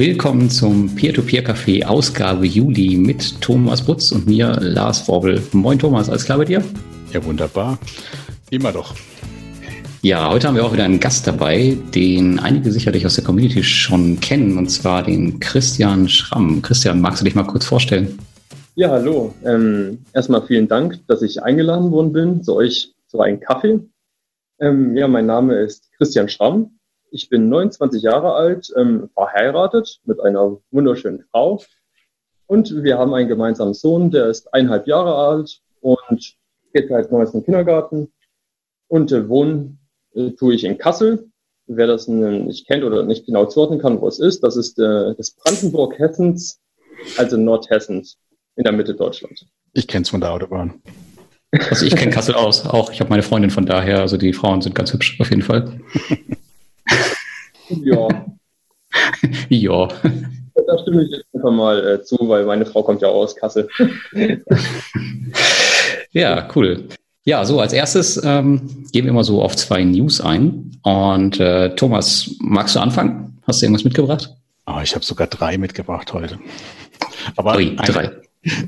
Willkommen zum Peer-to-Peer-Café Ausgabe Juli mit Thomas Butz und mir, Lars Vorbel. Moin Thomas, alles klar bei dir? Ja, wunderbar. Immer doch. Ja, heute haben wir auch wieder einen Gast dabei, den einige sicherlich aus der Community schon kennen, und zwar den Christian Schramm. Christian, magst du dich mal kurz vorstellen? Ja, hallo. Ähm, erstmal vielen Dank, dass ich eingeladen worden bin zu euch zu einem Kaffee. Ähm, ja, mein Name ist Christian Schramm. Ich bin 29 Jahre alt, ähm, verheiratet mit einer wunderschönen Frau. Und wir haben einen gemeinsamen Sohn, der ist eineinhalb Jahre alt und geht seit neuestem in den Kindergarten. Und äh, wohnen äh, tue ich in Kassel. Wer das nicht kennt oder nicht genau zuordnen kann, wo es ist, das ist äh, das Brandenburg Hessens, also Nordhessens in der Mitte Deutschlands. Ich kenne es von der Autobahn. Also ich kenne Kassel aus, auch. Ich habe meine Freundin von daher, also die Frauen sind ganz hübsch auf jeden Fall. Ja. ja. Da stimme ich jetzt einfach mal äh, zu, weil meine Frau kommt ja auch aus Kassel. ja, cool. Ja, so als erstes ähm, gehen wir immer so auf zwei News ein. Und äh, Thomas, magst du anfangen? Hast du irgendwas mitgebracht? Oh, ich habe sogar drei mitgebracht heute. Aber Ui, drei.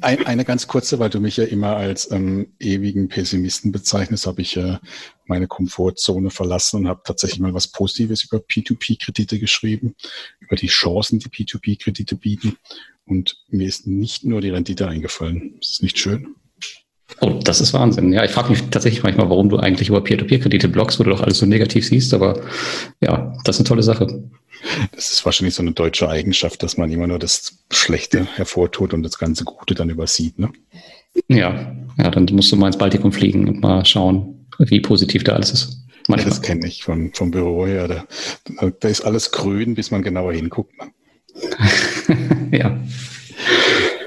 Ein, eine ganz kurze, weil du mich ja immer als ähm, ewigen Pessimisten bezeichnest, habe ich äh, meine Komfortzone verlassen und habe tatsächlich mal was Positives über P2P-Kredite geschrieben, über die Chancen, die P2P-Kredite bieten. Und mir ist nicht nur die Rendite eingefallen. Ist das nicht schön? Oh, das ist Wahnsinn. Ja, ich frage mich tatsächlich manchmal, warum du eigentlich über Peer-to-Peer-Kredite bloggst, wo du doch alles so negativ siehst, aber ja, das ist eine tolle Sache. Das ist wahrscheinlich so eine deutsche Eigenschaft, dass man immer nur das Schlechte hervortut und das ganze Gute dann übersieht, ne? Ja, ja, dann musst du mal ins Baltikum fliegen und mal schauen, wie positiv da alles ist. Manchmal. Das kenne ich vom, vom Büro her. Da, da ist alles grün, bis man genauer hinguckt. Ne? ja.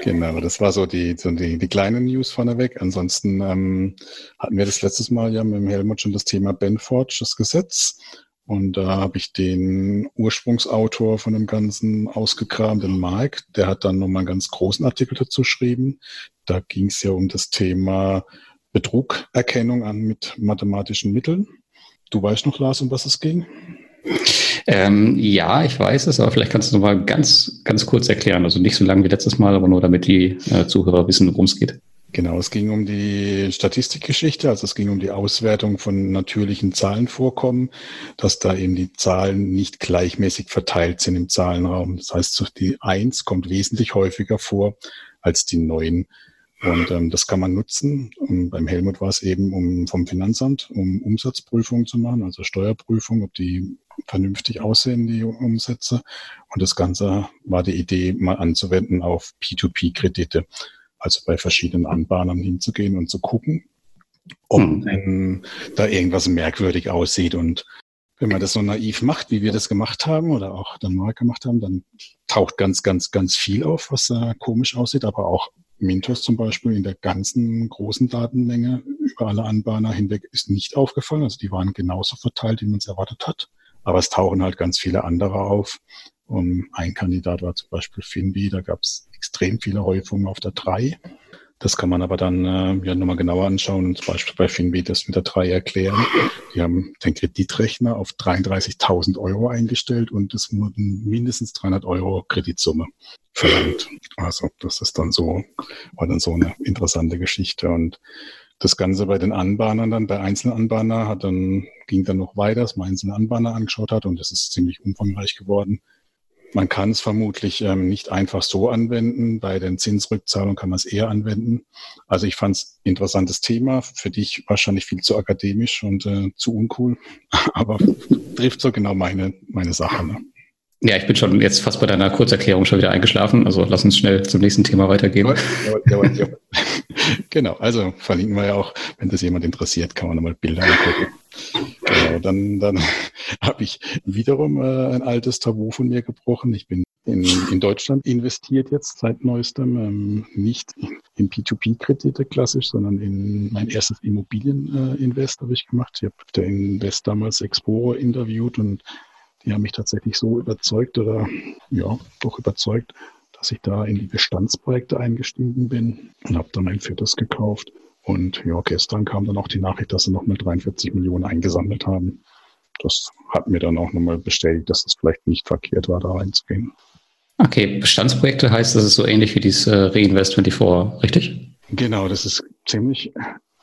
Genau, das war so die, so die, die kleine News vorneweg. Ansonsten ähm, hatten wir das letztes Mal ja mit dem Helmut schon das Thema Benforge, das Gesetz. Und da habe ich den Ursprungsautor von dem Ganzen ausgekramt, den Mike. Der hat dann nochmal einen ganz großen Artikel dazu geschrieben. Da ging es ja um das Thema Betrugerkennung an mit mathematischen Mitteln. Du weißt noch, Lars, um was es ging? Ähm, ja, ich weiß es, aber vielleicht kannst du noch mal ganz, ganz kurz erklären. Also nicht so lange wie letztes Mal, aber nur damit die äh, Zuhörer wissen, worum es geht. Genau, es ging um die Statistikgeschichte, also es ging um die Auswertung von natürlichen Zahlenvorkommen, dass da eben die Zahlen nicht gleichmäßig verteilt sind im Zahlenraum. Das heißt, die Eins kommt wesentlich häufiger vor als die Neun. Und ähm, das kann man nutzen. Und beim Helmut war es eben um vom Finanzamt, um Umsatzprüfungen zu machen, also Steuerprüfung, ob die vernünftig aussehen, die Umsätze. Und das Ganze war die Idee, mal anzuwenden auf P2P-Kredite, also bei verschiedenen Anbahnern hinzugehen und zu gucken, ob hm. denn da irgendwas merkwürdig aussieht. Und wenn man das so naiv macht, wie wir das gemacht haben oder auch dann mal gemacht haben, dann taucht ganz, ganz, ganz viel auf, was äh, komisch aussieht, aber auch Mintos zum Beispiel in der ganzen großen Datenmenge über alle Anbahner hinweg ist nicht aufgefallen. Also die waren genauso verteilt, wie man es erwartet hat. Aber es tauchen halt ganz viele andere auf. Und ein Kandidat war zum Beispiel Finbi, da gab es extrem viele Häufungen auf der 3. Das kann man aber dann äh, ja nochmal genauer anschauen und zum Beispiel bei Finbi das mit der 3 erklären. Die haben den Kreditrechner auf 33.000 Euro eingestellt und es wurden mindestens 300 Euro Kreditsumme verlangt. Also das ist dann so, war dann so eine interessante Geschichte und das Ganze bei den Anbahnern dann, bei einzelnen Anbahnern hat dann, ging dann noch weiter, dass man einzelne Anbahner angeschaut hat und das ist ziemlich umfangreich geworden. Man kann es vermutlich ähm, nicht einfach so anwenden. Bei den Zinsrückzahlungen kann man es eher anwenden. Also ich fand es interessantes Thema, für dich wahrscheinlich viel zu akademisch und äh, zu uncool, aber trifft so genau meine, meine Sache. Ne? Ja, ich bin schon jetzt fast bei deiner Kurzerklärung schon wieder eingeschlafen. Also lass uns schnell zum nächsten Thema weitergehen. Jawohl, jawohl, jawohl. genau, also verlinken wir ja auch, wenn das jemand interessiert, kann man nochmal Bilder angucken. Genau, dann, dann habe ich wiederum äh, ein altes Tabu von mir gebrochen. Ich bin in, in Deutschland investiert jetzt seit neuestem, ähm, nicht in P2P-Kredite klassisch, sondern in mein erstes Immobilieninvest äh, habe ich gemacht. Ich habe der Invest damals Expo interviewt und die haben mich tatsächlich so überzeugt oder ja, doch überzeugt, dass ich da in die Bestandsprojekte eingestiegen bin und habe dann ein viertes gekauft. Und ja, gestern kam dann auch die Nachricht, dass sie nochmal 43 Millionen eingesammelt haben. Das hat mir dann auch nochmal bestätigt, dass es vielleicht nicht verkehrt war, da reinzugehen. Okay, Bestandsprojekte heißt, das ist so ähnlich wie dieses äh, Reinvest24, richtig? Genau, das ist ziemlich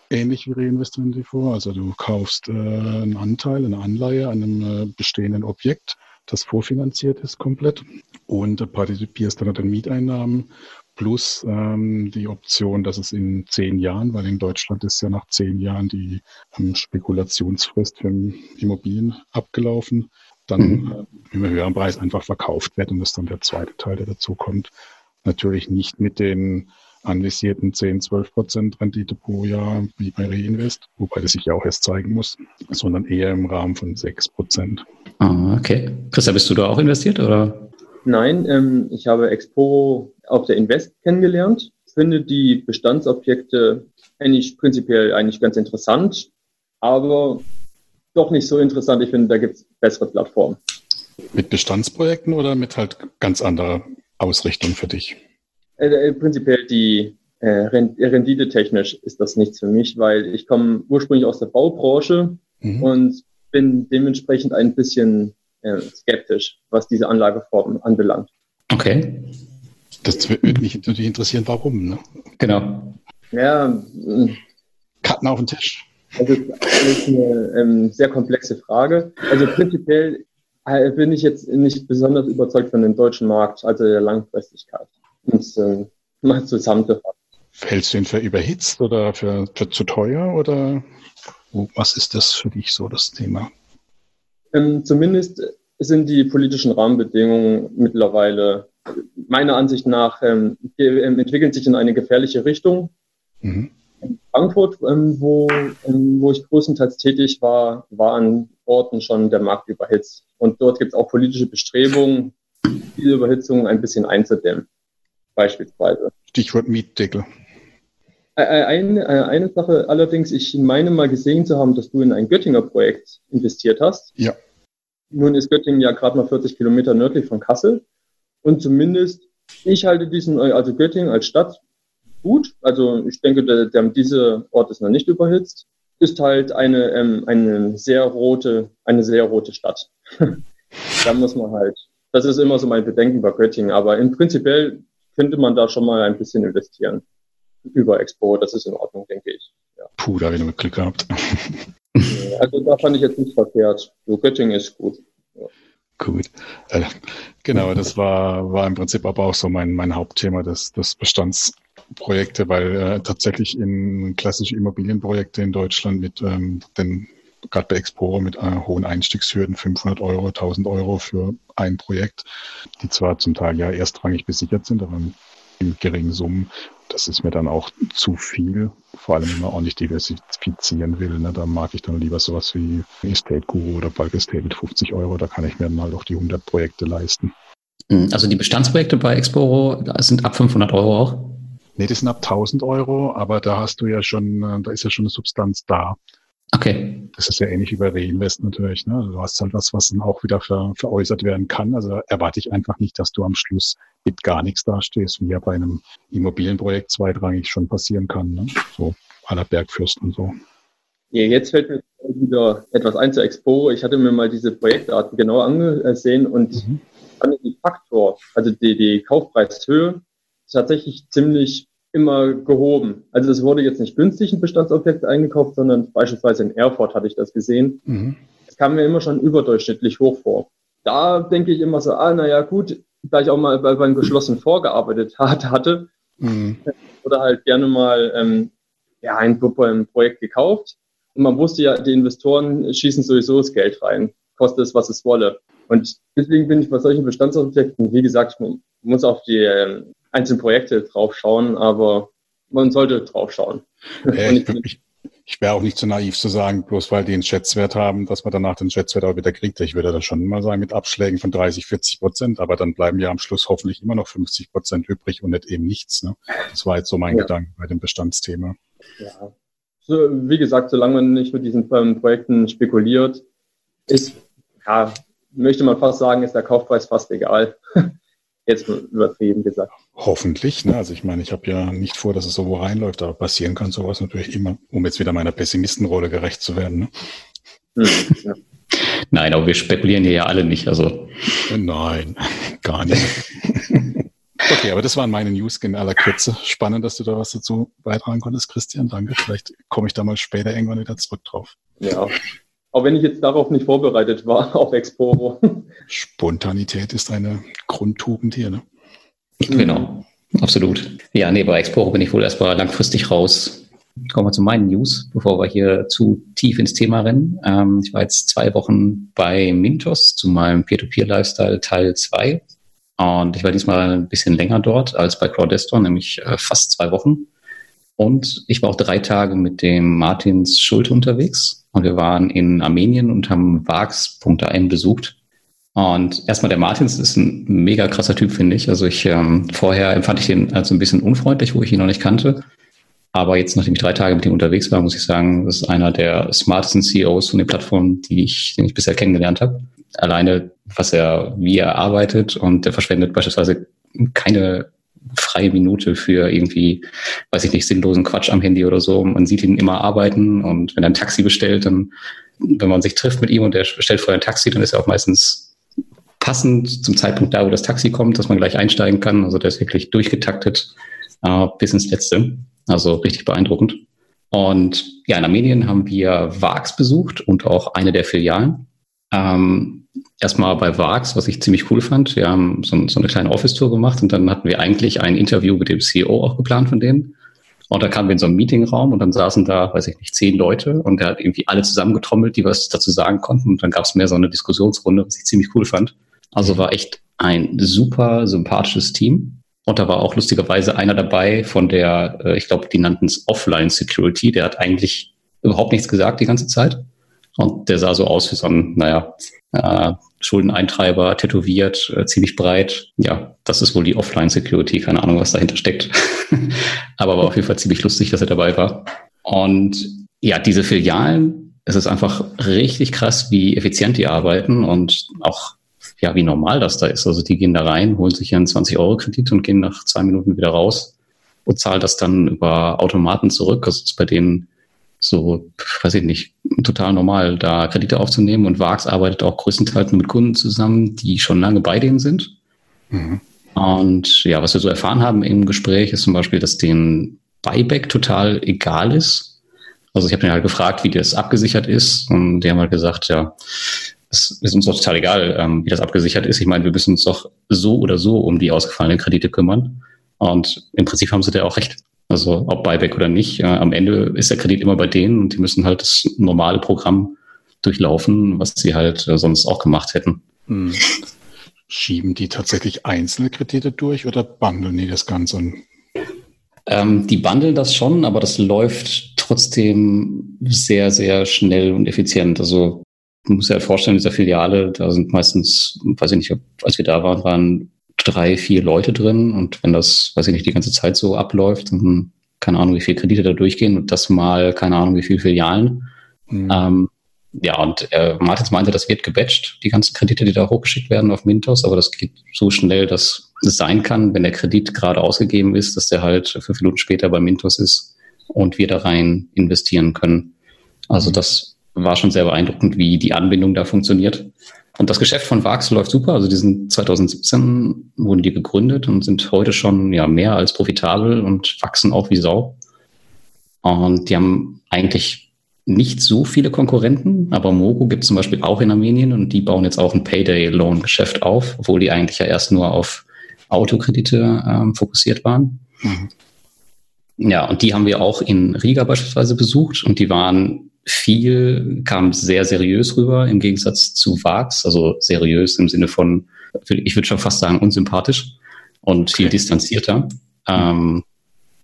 ähnlich wie Reinvest24. Also du kaufst äh, einen Anteil, eine Anleihe an einem äh, bestehenden Objekt, das vorfinanziert ist komplett und partizipierst dann an den Mieteinnahmen plus ähm, die Option, dass es in zehn Jahren, weil in Deutschland ist ja nach zehn Jahren die ähm, Spekulationsfrist für Immobilien abgelaufen, dann mhm. äh, im höheren Preis einfach verkauft wird und das ist dann der zweite Teil, der dazu kommt. Natürlich nicht mit den anvisierten 10, 12 Prozent Rendite pro Jahr wie bei Reinvest, wobei das sich ja auch erst zeigen muss, sondern eher im Rahmen von 6 Prozent. Ah, okay. Christa, bist du da auch investiert oder? Nein, ähm, ich habe Expo auf der Invest kennengelernt. Finde die Bestandsobjekte eigentlich prinzipiell eigentlich ganz interessant, aber doch nicht so interessant. Ich finde, da gibt es bessere Plattformen. Mit Bestandsprojekten oder mit halt ganz anderer Ausrichtung für dich? Äh, äh prinzipiell die äh, Rendite-technisch ist das nichts für mich, weil ich komme ursprünglich aus der Baubranche mhm. und bin dementsprechend ein bisschen äh, skeptisch, was diese Anlageform anbelangt. Okay. Das würde mich natürlich interessieren, warum. Ne? Genau. Ja. Karten auf den Tisch. Das ist, ist eine ähm, sehr komplexe Frage. Also prinzipiell äh, bin ich jetzt nicht besonders überzeugt von dem deutschen Markt, also der Langfristigkeit. Und äh, mal zusammenzufassen. Hältst du ihn für überhitzt oder für, für zu teuer oder was ist das für dich so das Thema? Ähm, zumindest sind die politischen Rahmenbedingungen mittlerweile meiner Ansicht nach ähm, ähm, entwickeln sich in eine gefährliche Richtung. Mhm. In Frankfurt, ähm, wo, ähm, wo ich größtenteils tätig war, war an Orten schon der Markt überhitzt. Und dort gibt es auch politische Bestrebungen, diese Überhitzung ein bisschen einzudämmen. Beispielsweise. Stichwort Mietdeckel. Eine, eine Sache allerdings, ich meine mal gesehen zu haben, dass du in ein Göttinger Projekt investiert hast. Ja. Nun ist Göttingen ja gerade mal 40 Kilometer nördlich von Kassel. Und zumindest, ich halte diesen, also Göttingen als Stadt gut. Also ich denke, der, der, dieser Ort ist noch nicht überhitzt. Ist halt eine, ähm, eine sehr rote, eine sehr rote Stadt. da muss man halt, das ist immer so mein Bedenken bei Göttingen. Aber im prinzipiell könnte man da schon mal ein bisschen investieren. Über Expo, das ist in Ordnung, denke ich. Ja. Puh, da habe ich noch Glück gehabt. also da fand ich jetzt nicht verkehrt. So Göttingen ist gut. Ja. Gut. Äh, genau, das war, war im Prinzip aber auch so mein, mein Hauptthema des, des Bestandsprojekte, weil äh, tatsächlich in klassische Immobilienprojekte in Deutschland mit ähm, den gerade bei Explorer mit äh, hohen Einstiegshürden, 500 Euro, 1000 Euro für ein Projekt, die zwar zum Teil ja erstrangig besichert sind, aber in geringen Summen das ist mir dann auch zu viel, vor allem wenn man auch nicht diversifizieren will. Ne? Da mag ich dann lieber sowas wie Estate Guru oder Bulk Estate mit 50 Euro. Da kann ich mir dann halt auch die 100 Projekte leisten. Hm, also die Bestandsprojekte bei Exporo sind ab 500 Euro auch? Nee, die sind ab 1000 Euro, aber da hast du ja schon, äh, da ist ja schon eine Substanz da. Okay. Das ist ja ähnlich wie bei Reinvest natürlich. Ne? Du hast halt was, was dann auch wieder ver, veräußert werden kann. Also erwarte ich einfach nicht, dass du am Schluss mit gar nichts dastehst, wie ja bei einem Immobilienprojekt zweitrangig schon passieren kann. Ne? So aller Bergfürst und so. Ja, jetzt fällt mir wieder etwas ein zur Expo. Ich hatte mir mal diese Projektarten genau angesehen und mhm. fand die Faktor, also die, die Kaufpreishöhe, tatsächlich ziemlich immer gehoben. Also es wurde jetzt nicht günstig ein Bestandsobjekt eingekauft, sondern beispielsweise in Erfurt hatte ich das gesehen. Mhm. Es kam mir immer schon überdurchschnittlich hoch vor. Da denke ich immer so, ah, naja, gut, da ich auch mal bei, beim geschlossenen vorgearbeitet hat, hatte, mhm. oder halt gerne mal ähm, ja, ein, ein Projekt gekauft. Und man wusste ja, die Investoren schießen sowieso das Geld rein, kostet es, was es wolle. Und deswegen bin ich bei solchen Bestandsobjekten, wie gesagt, man muss auf die ähm, einzelnen Projekte drauf schauen, aber man sollte drauf schauen. Äh, ich, ich, ich wäre auch nicht so naiv zu sagen, bloß weil die einen Schätzwert haben, dass man danach den Schätzwert auch wieder kriegt. Ich würde das schon mal sagen mit Abschlägen von 30, 40 Prozent, aber dann bleiben ja am Schluss hoffentlich immer noch 50 Prozent übrig und nicht eben nichts. Ne? Das war jetzt so mein ja. Gedanke bei dem Bestandsthema. Ja. So, wie gesagt, solange man nicht mit diesen ähm, Projekten spekuliert, ist, ja, möchte man fast sagen, ist der Kaufpreis fast egal. Jetzt übertrieben gesagt. Hoffentlich. Ne? Also ich meine, ich habe ja nicht vor, dass es so wo reinläuft, aber passieren kann sowas natürlich immer, um jetzt wieder meiner Pessimistenrolle gerecht zu werden. Ne? Hm, ja. Nein, aber wir spekulieren hier ja alle nicht. Also nein, gar nicht. okay, aber das waren meine News in aller Kürze. Spannend, dass du da was dazu beitragen konntest, Christian. Danke. Vielleicht komme ich da mal später irgendwann wieder zurück drauf. Ja, auch wenn ich jetzt darauf nicht vorbereitet war, auf Exporo. Spontanität ist eine Grundtugend hier, ne? Genau, absolut. Ja, nee, bei Exporo bin ich wohl erstmal langfristig raus. Kommen wir zu meinen News, bevor wir hier zu tief ins Thema rennen. Ähm, ich war jetzt zwei Wochen bei Mintos zu meinem Peer-to-Peer-Lifestyle Teil 2. Und ich war diesmal ein bisschen länger dort als bei Crowdestor, nämlich äh, fast zwei Wochen. Und ich war auch drei Tage mit dem Martins Schulte unterwegs. Und wir waren in Armenien und haben Vax.am besucht. Und erstmal der Martins ist ein mega krasser Typ, finde ich. Also ich ähm, vorher empfand ich ihn als ein bisschen unfreundlich, wo ich ihn noch nicht kannte. Aber jetzt, nachdem ich drei Tage mit ihm unterwegs war, muss ich sagen, das ist einer der smartesten CEOs von den Plattformen, die ich, den ich bisher kennengelernt habe. Alleine, was er, wie er arbeitet und er verschwendet beispielsweise keine freie Minute für irgendwie, weiß ich nicht, sinnlosen Quatsch am Handy oder so. Man sieht ihn immer arbeiten und wenn er ein Taxi bestellt, dann, wenn man sich trifft mit ihm und er bestellt vorher ein Taxi, dann ist er auch meistens passend zum Zeitpunkt da, wo das Taxi kommt, dass man gleich einsteigen kann. Also der ist wirklich durchgetaktet äh, bis ins Letzte. Also richtig beeindruckend. Und ja, in Armenien haben wir VAX besucht und auch eine der Filialen. Ähm, erstmal bei VAX, was ich ziemlich cool fand. Wir haben so, so eine kleine Office-Tour gemacht und dann hatten wir eigentlich ein Interview mit dem CEO auch geplant von denen. Und da kamen wir in so einen Meetingraum und dann saßen da, weiß ich nicht, zehn Leute und der hat irgendwie alle zusammengetrommelt, die was dazu sagen konnten. Und dann gab es mehr so eine Diskussionsrunde, was ich ziemlich cool fand. Also war echt ein super sympathisches Team. Und da war auch lustigerweise einer dabei von der, äh, ich glaube, die nannten es Offline Security. Der hat eigentlich überhaupt nichts gesagt die ganze Zeit. Und der sah so aus wie so ein, naja, äh, Schuldeneintreiber, tätowiert, äh, ziemlich breit. Ja, das ist wohl die Offline-Security. Keine Ahnung, was dahinter steckt. Aber war auf jeden Fall ziemlich lustig, dass er dabei war. Und ja, diese Filialen, es ist einfach richtig krass, wie effizient die arbeiten und auch ja, wie normal das da ist. Also die gehen da rein, holen sich einen 20-Euro-Kredit und gehen nach zwei Minuten wieder raus und zahlen das dann über Automaten zurück. Das ist bei denen so, weiß ich nicht, total normal, da Kredite aufzunehmen. Und VAX arbeitet auch größtenteils mit Kunden zusammen, die schon lange bei denen sind. Mhm. Und ja, was wir so erfahren haben im Gespräch, ist zum Beispiel, dass den Buyback total egal ist. Also ich habe den halt gefragt, wie das abgesichert ist. Und die haben halt gesagt, ja, es ist uns doch total egal, ähm, wie das abgesichert ist. Ich meine, wir müssen uns doch so oder so um die ausgefallenen Kredite kümmern. Und im Prinzip haben sie da auch recht. Also ob Buyback oder nicht, äh, am Ende ist der Kredit immer bei denen und die müssen halt das normale Programm durchlaufen, was sie halt äh, sonst auch gemacht hätten. Hm. Schieben die tatsächlich einzelne Kredite durch oder bundeln die das Ganze? Ähm, die bundeln das schon, aber das läuft trotzdem sehr, sehr schnell und effizient. Also man muss sich halt vorstellen, in dieser Filiale, da sind meistens, weiß ich nicht, als wir da waren, waren drei, vier Leute drin und wenn das, weiß ich nicht, die ganze Zeit so abläuft, dann keine Ahnung, wie viele Kredite da durchgehen und das mal, keine Ahnung, wie viele Filialen. Mhm. Ähm, ja, und äh, Martins meinte, das wird gebatcht, die ganzen Kredite, die da hochgeschickt werden auf Mintos, aber das geht so schnell, dass es sein kann, wenn der Kredit gerade ausgegeben ist, dass der halt fünf Minuten später bei Mintos ist und wir da rein investieren können. Also mhm. das war schon sehr beeindruckend, wie die Anbindung da funktioniert. Und das Geschäft von Vax läuft super. Also die sind 2017 wurden die gegründet und sind heute schon ja mehr als profitabel und wachsen auch wie Sau. Und die haben eigentlich nicht so viele Konkurrenten, aber Mogo gibt es zum Beispiel auch in Armenien und die bauen jetzt auch ein Payday-Loan-Geschäft auf, obwohl die eigentlich ja erst nur auf Autokredite ähm, fokussiert waren. Mhm. Ja, und die haben wir auch in Riga beispielsweise besucht und die waren viel kam sehr seriös rüber im Gegensatz zu Vax, also seriös im Sinne von, ich würde schon fast sagen, unsympathisch und viel okay. distanzierter. Ähm,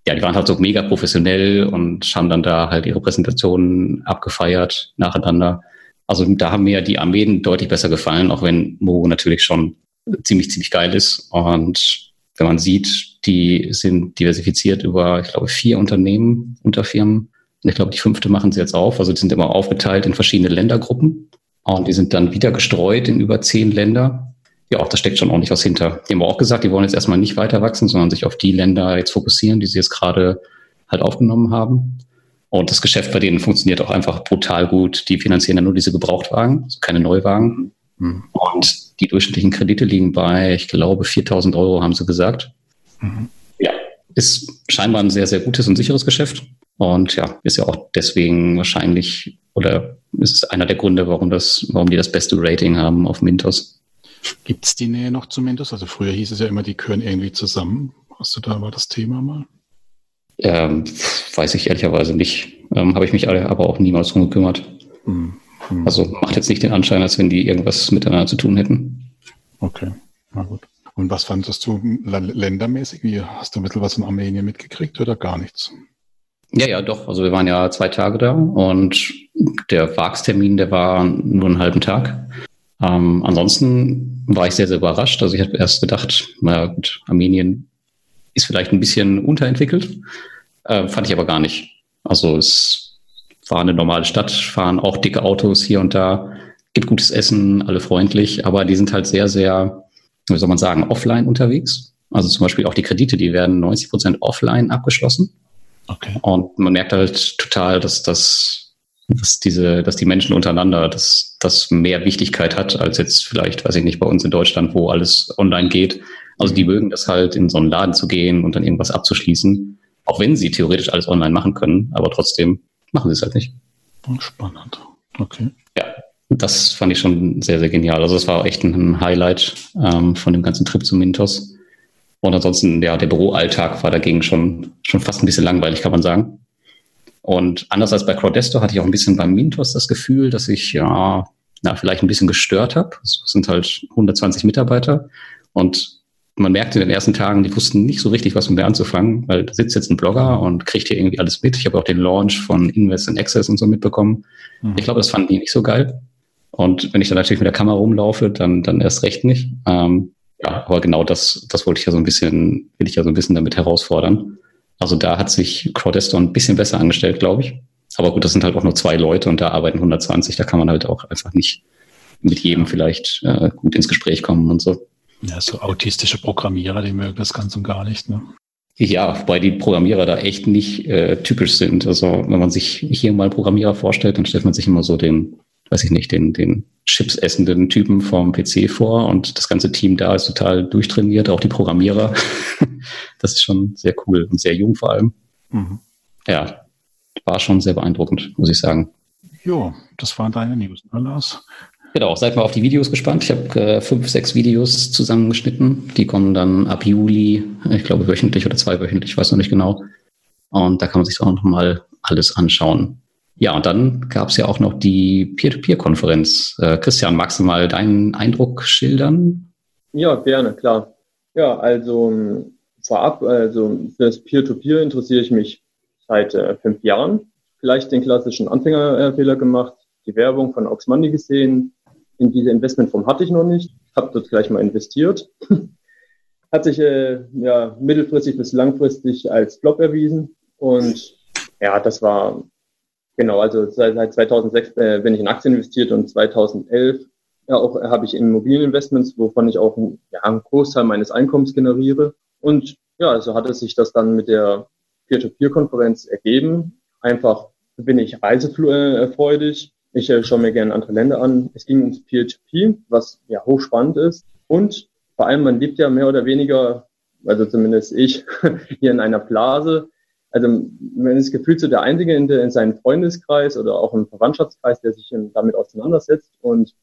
ja, die waren halt so mega professionell und haben dann da halt ihre Präsentationen abgefeiert nacheinander. Also da haben mir die Armeen deutlich besser gefallen, auch wenn Mo natürlich schon ziemlich, ziemlich geil ist. Und wenn man sieht, die sind diversifiziert über, ich glaube, vier Unternehmen, Unterfirmen ich glaube, die fünfte machen sie jetzt auf. Also die sind immer aufgeteilt in verschiedene Ländergruppen. Und die sind dann wieder gestreut in über zehn Länder. Ja, auch da steckt schon ordentlich was hinter. Die haben auch gesagt, die wollen jetzt erstmal nicht weiter wachsen, sondern sich auf die Länder jetzt fokussieren, die sie jetzt gerade halt aufgenommen haben. Und das Geschäft bei denen funktioniert auch einfach brutal gut. Die finanzieren ja nur diese Gebrauchtwagen, also keine Neuwagen. Mhm. Und die durchschnittlichen Kredite liegen bei, ich glaube, 4000 Euro, haben sie gesagt. Mhm. Ja, ist scheinbar ein sehr, sehr gutes und sicheres Geschäft. Und ja, ist ja auch deswegen wahrscheinlich oder ist einer der Gründe, warum das, warum die das beste Rating haben auf Mintos. Gibt es die Nähe noch zu Mintos? Also früher hieß es ja immer, die gehören irgendwie zusammen. Hast du da mal das Thema mal? Ähm, weiß ich ehrlicherweise nicht. Ähm, Habe ich mich aber auch niemals drum gekümmert. Hm. Hm. Also macht jetzt nicht den Anschein, als wenn die irgendwas miteinander zu tun hätten. Okay, na gut. Und was fandest du ländermäßig? Wie hast du ein bisschen was von Armenien mitgekriegt oder gar nichts? Ja, ja, doch. Also wir waren ja zwei Tage da und der Wagstermin, der war nur einen halben Tag. Ähm, ansonsten war ich sehr, sehr überrascht. Also ich habe erst gedacht, na gut, Armenien ist vielleicht ein bisschen unterentwickelt. Äh, fand ich aber gar nicht. Also es war eine normale Stadt, fahren auch dicke Autos hier und da, gibt gutes Essen, alle freundlich, aber die sind halt sehr, sehr, wie soll man sagen, offline unterwegs. Also zum Beispiel auch die Kredite, die werden 90 Prozent offline abgeschlossen. Okay. Und man merkt halt total, dass das, dass diese, dass die Menschen untereinander, dass das mehr Wichtigkeit hat als jetzt vielleicht, weiß ich nicht, bei uns in Deutschland, wo alles online geht. Also die mögen das halt, in so einen Laden zu gehen und dann irgendwas abzuschließen. Auch wenn sie theoretisch alles online machen können, aber trotzdem machen sie es halt nicht. Spannend. Okay. Ja, das fand ich schon sehr, sehr genial. Also es war echt ein Highlight ähm, von dem ganzen Trip zu Mintos. Und ansonsten, ja, der Büroalltag war dagegen schon, schon fast ein bisschen langweilig, kann man sagen. Und anders als bei Crowdesto hatte ich auch ein bisschen beim Mintos das Gefühl, dass ich, ja, na, vielleicht ein bisschen gestört habe. Es sind halt 120 Mitarbeiter und man merkte in den ersten Tagen, die wussten nicht so richtig, was mit mir anzufangen, weil da sitzt jetzt ein Blogger und kriegt hier irgendwie alles mit. Ich habe auch den Launch von Invest in Access und so mitbekommen. Mhm. Ich glaube, das fanden die nicht so geil. Und wenn ich dann natürlich mit der Kamera rumlaufe, dann, dann erst recht nicht. Ähm, ja, aber genau das, das wollte ich ja so ein bisschen, will ich ja so ein bisschen damit herausfordern. Also da hat sich Crowdesto ein bisschen besser angestellt, glaube ich. Aber gut, das sind halt auch nur zwei Leute und da arbeiten 120. Da kann man halt auch einfach nicht mit jedem vielleicht äh, gut ins Gespräch kommen und so. Ja, so autistische Programmierer, die mögen das ganz und gar nicht, ne? Ja, wobei die Programmierer da echt nicht äh, typisch sind. Also wenn man sich hier mal Programmierer vorstellt, dann stellt man sich immer so den, weiß ich nicht, den, den Chips essenden Typen vom PC vor und das ganze Team da ist total durchtrainiert, auch die Programmierer. das ist schon sehr cool und sehr jung vor allem. Mhm. Ja, war schon sehr beeindruckend, muss ich sagen. Jo, das waren deine News, ne, Lars? Genau, seid mal auf die Videos gespannt. Ich habe äh, fünf, sechs Videos zusammengeschnitten. Die kommen dann ab Juli, ich glaube wöchentlich oder zweiwöchentlich, ich weiß noch nicht genau. Und da kann man sich auch noch mal alles anschauen. Ja, und dann gab es ja auch noch die Peer-to-Peer-Konferenz. Äh, Christian, magst du mal deinen Eindruck schildern? Ja, gerne, klar. Ja, also ähm, vorab, also für das Peer-to-Peer interessiere ich mich seit äh, fünf Jahren. Vielleicht den klassischen Anfängerfehler gemacht, die Werbung von Oxmoney gesehen. In diese Investmentform hatte ich noch nicht, habe dort gleich mal investiert. Hat sich äh, ja mittelfristig bis langfristig als Flop erwiesen und ja, das war Genau, also seit, seit 2006 äh, bin ich in Aktien investiert und 2011 ja, auch äh, habe ich Immobilieninvestments, wovon ich auch ja, einen Großteil meines Einkommens generiere. Und ja, also hat es sich das dann mit der Peer-to-Peer-Konferenz ergeben. Einfach bin ich reisefreudig. Ich äh, schaue mir gerne andere Länder an. Es ging ums Peer-to-Peer, was ja hochspannend ist. Und vor allem, man lebt ja mehr oder weniger, also zumindest ich, hier in einer Blase, also man ist gefühlt so der Einzige in, der, in seinem Freundeskreis oder auch im Verwandtschaftskreis, der sich damit auseinandersetzt. Und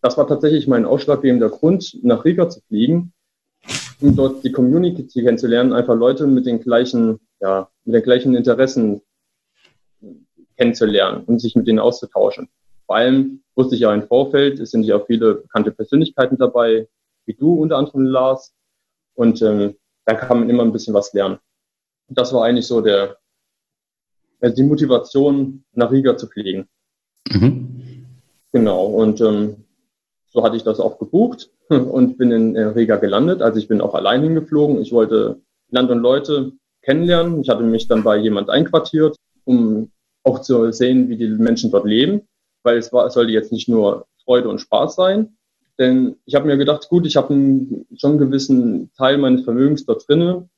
das war tatsächlich mein ausschlaggebender Grund, nach Riga zu fliegen, um dort die Community kennenzulernen, einfach Leute mit den gleichen, ja, mit den gleichen Interessen kennenzulernen und sich mit denen auszutauschen. Vor allem wusste ich ja im Vorfeld, es sind ja auch viele bekannte Persönlichkeiten dabei, wie du unter anderem Lars. Und ähm, da kann man immer ein bisschen was lernen das war eigentlich so der, also die Motivation, nach Riga zu fliegen. Mhm. Genau, und ähm, so hatte ich das auch gebucht und bin in Riga gelandet. Also ich bin auch allein hingeflogen. Ich wollte Land und Leute kennenlernen. Ich hatte mich dann bei jemand einquartiert, um auch zu sehen, wie die Menschen dort leben, weil es, war, es sollte jetzt nicht nur Freude und Spaß sein. Denn ich habe mir gedacht, gut, ich habe einen, schon einen gewissen Teil meines Vermögens dort drinnen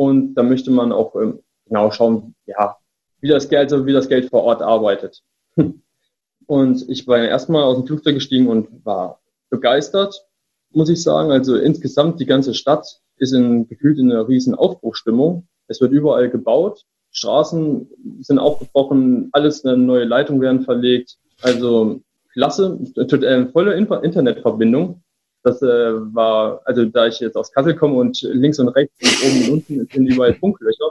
und da möchte man auch ähm, genau schauen, ja, wie das Geld, wie das Geld vor Ort arbeitet. Und ich war erstmal aus dem Flugzeug gestiegen und war begeistert, muss ich sagen. Also insgesamt die ganze Stadt ist in, gefühlt in einer riesen Aufbruchstimmung. Es wird überall gebaut. Straßen sind aufgebrochen, alles eine neue Leitung werden verlegt. Also klasse, äh, volle Internetverbindung. Das äh, war, also da ich jetzt aus Kassel komme und links und rechts und oben und unten sind überall Funklöcher,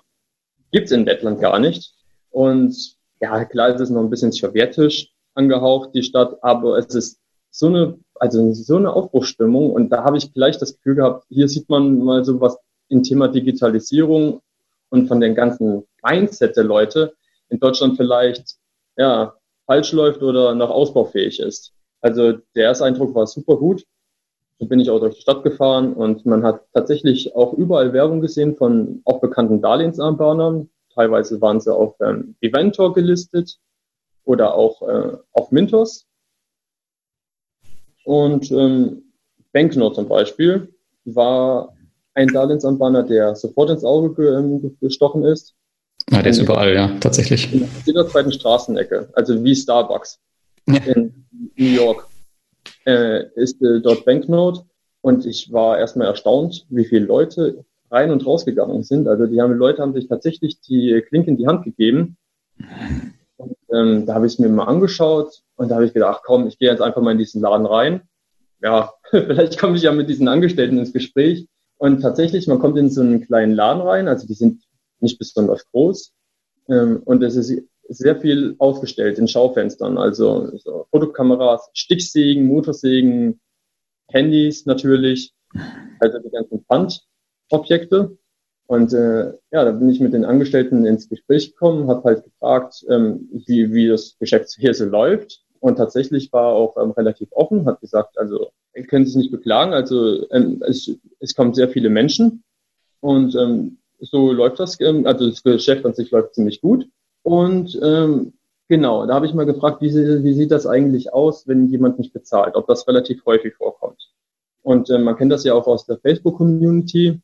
gibt's in Lettland gar nicht. Und ja, klar, es ist noch ein bisschen sowjetisch angehaucht, die Stadt, aber es ist so eine, also so eine Aufbruchsstimmung und da habe ich gleich das Gefühl gehabt, hier sieht man mal so was im Thema Digitalisierung und von den ganzen Mindset der Leute in Deutschland vielleicht, ja, falsch läuft oder noch ausbaufähig ist. Also der erste Eindruck war super gut. So bin ich auch durch die Stadt gefahren und man hat tatsächlich auch überall Werbung gesehen von auch bekannten Darlehensanbahnern. Teilweise waren sie auf ähm, Eventor gelistet oder auch äh, auf Mintos. Und ähm, Banknote zum Beispiel war ein Darlehensanbahner, der sofort ins Auge ge ähm, gestochen ist. Ja, der ist überall, ja, tatsächlich. In jeder zweiten Straßenecke, also wie Starbucks ja. in New York, äh, ist äh, dort Banknote. Und ich war erstmal erstaunt, wie viele Leute rein und rausgegangen sind. Also die haben, Leute haben sich tatsächlich die Klinke in die Hand gegeben. Und ähm, da habe ich es mir mal angeschaut und da habe ich gedacht, komm, ich gehe jetzt einfach mal in diesen Laden rein. Ja, vielleicht komme ich ja mit diesen Angestellten ins Gespräch. Und tatsächlich, man kommt in so einen kleinen Laden rein, also die sind nicht besonders groß. Ähm, und es ist sehr viel aufgestellt in Schaufenstern, also so Fotokameras, Stichsägen, Motorsägen, Handys natürlich, also die ganzen Pfandobjekte. Und äh, ja, da bin ich mit den Angestellten ins Gespräch gekommen, habe halt gefragt, ähm, wie, wie das Geschäft hier so läuft. Und tatsächlich war auch ähm, relativ offen, hat gesagt, also ihr könnt sich nicht beklagen, also ähm, es, es kommen sehr viele Menschen und ähm, so läuft das, ähm, also das Geschäft an sich läuft ziemlich gut. Und ähm, genau, da habe ich mal gefragt, wie, wie sieht das eigentlich aus, wenn jemand nicht bezahlt, ob das relativ häufig vorkommt. Und ähm, man kennt das ja auch aus der Facebook-Community.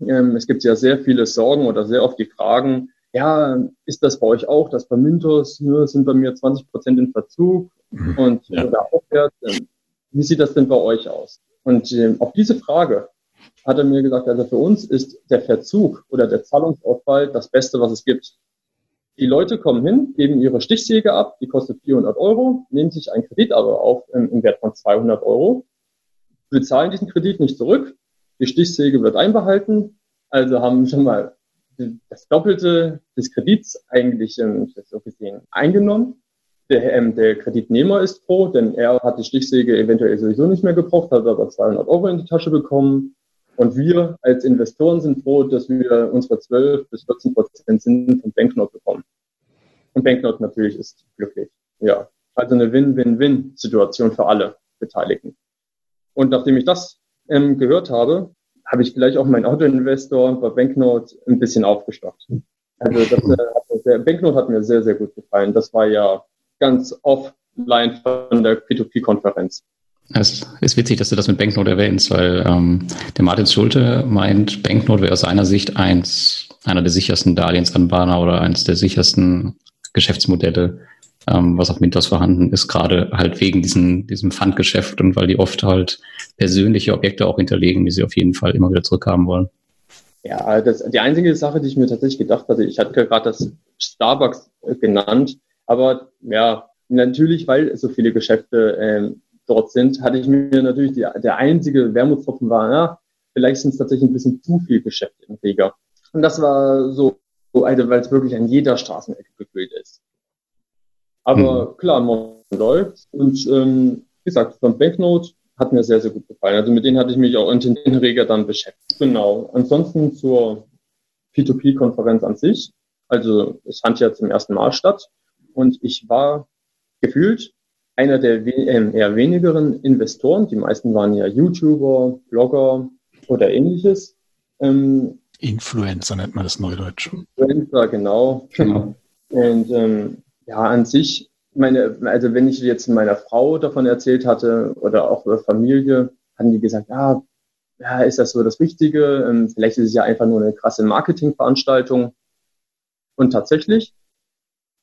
Ähm, es gibt ja sehr viele Sorgen oder sehr oft die Fragen, ja, ist das bei euch auch, dass bei Mintos nur sind bei mir 20 Prozent in Verzug mhm. und ja. oder aufwärts. Ähm, wie sieht das denn bei euch aus? Und ähm, auf diese Frage hat er mir gesagt, also für uns ist der Verzug oder der Zahlungsausfall das Beste, was es gibt. Die Leute kommen hin, geben ihre Stichsäge ab, die kostet 400 Euro, nehmen sich einen Kredit aber auf im, im Wert von 200 Euro, bezahlen diesen Kredit nicht zurück, die Stichsäge wird einbehalten, also haben schon mal das Doppelte des Kredits eigentlich ähm, so gesehen eingenommen. Der, ähm, der Kreditnehmer ist froh, denn er hat die Stichsäge eventuell sowieso nicht mehr gebraucht, hat aber 200 Euro in die Tasche bekommen. Und wir als Investoren sind froh, dass wir unsere 12 bis 14 Prozent Zinsen von Banknote bekommen. Und Banknote natürlich ist glücklich. Ja, also eine Win-Win-Win-Situation für alle Beteiligten. Und nachdem ich das ähm, gehört habe, habe ich gleich auch meinen Autoinvestor bei Banknote ein bisschen aufgestockt. Also das, äh, der Banknote hat mir sehr, sehr gut gefallen. Das war ja ganz offline von der P2P-Konferenz. Es ist witzig, dass du das mit Banknote erwähnst, weil ähm, der Martin Schulte meint, Banknote wäre aus seiner Sicht eins, einer der sichersten Darlehensanbahner oder eines der sichersten Geschäftsmodelle, ähm, was auf Mintos vorhanden ist, gerade halt wegen diesen, diesem Pfandgeschäft und weil die oft halt persönliche Objekte auch hinterlegen, die sie auf jeden Fall immer wieder zurückhaben wollen. Ja, das, die einzige Sache, die ich mir tatsächlich gedacht hatte, ich hatte gerade das Starbucks genannt, aber ja, natürlich, weil so viele Geschäfte ähm, dort sind, hatte ich mir natürlich die, der einzige Wermutstropfen war, ja, vielleicht sind es tatsächlich ein bisschen zu viel Geschäfte im Riga. Und das war so, so also, weil es wirklich an jeder Straßenecke gefüllt ist. Aber mhm. klar, man läuft und ähm, wie gesagt, von Banknote hat mir sehr, sehr gut gefallen. Also mit denen hatte ich mich auch in den Reger dann beschäftigt. Genau. Ansonsten zur P2P-Konferenz an sich. Also es fand ja zum ersten Mal statt und ich war gefühlt einer der äh, eher wenigeren Investoren. Die meisten waren ja YouTuber, Blogger oder ähnliches. Ähm, Influencer nennt man das Neudeutsch. Influencer, genau. genau. Und ähm, ja, an sich, meine, also wenn ich jetzt meiner Frau davon erzählt hatte oder auch über Familie, hatten die gesagt, ja, ja, ist das so das Richtige? Ähm, vielleicht ist es ja einfach nur eine krasse Marketingveranstaltung. Und tatsächlich,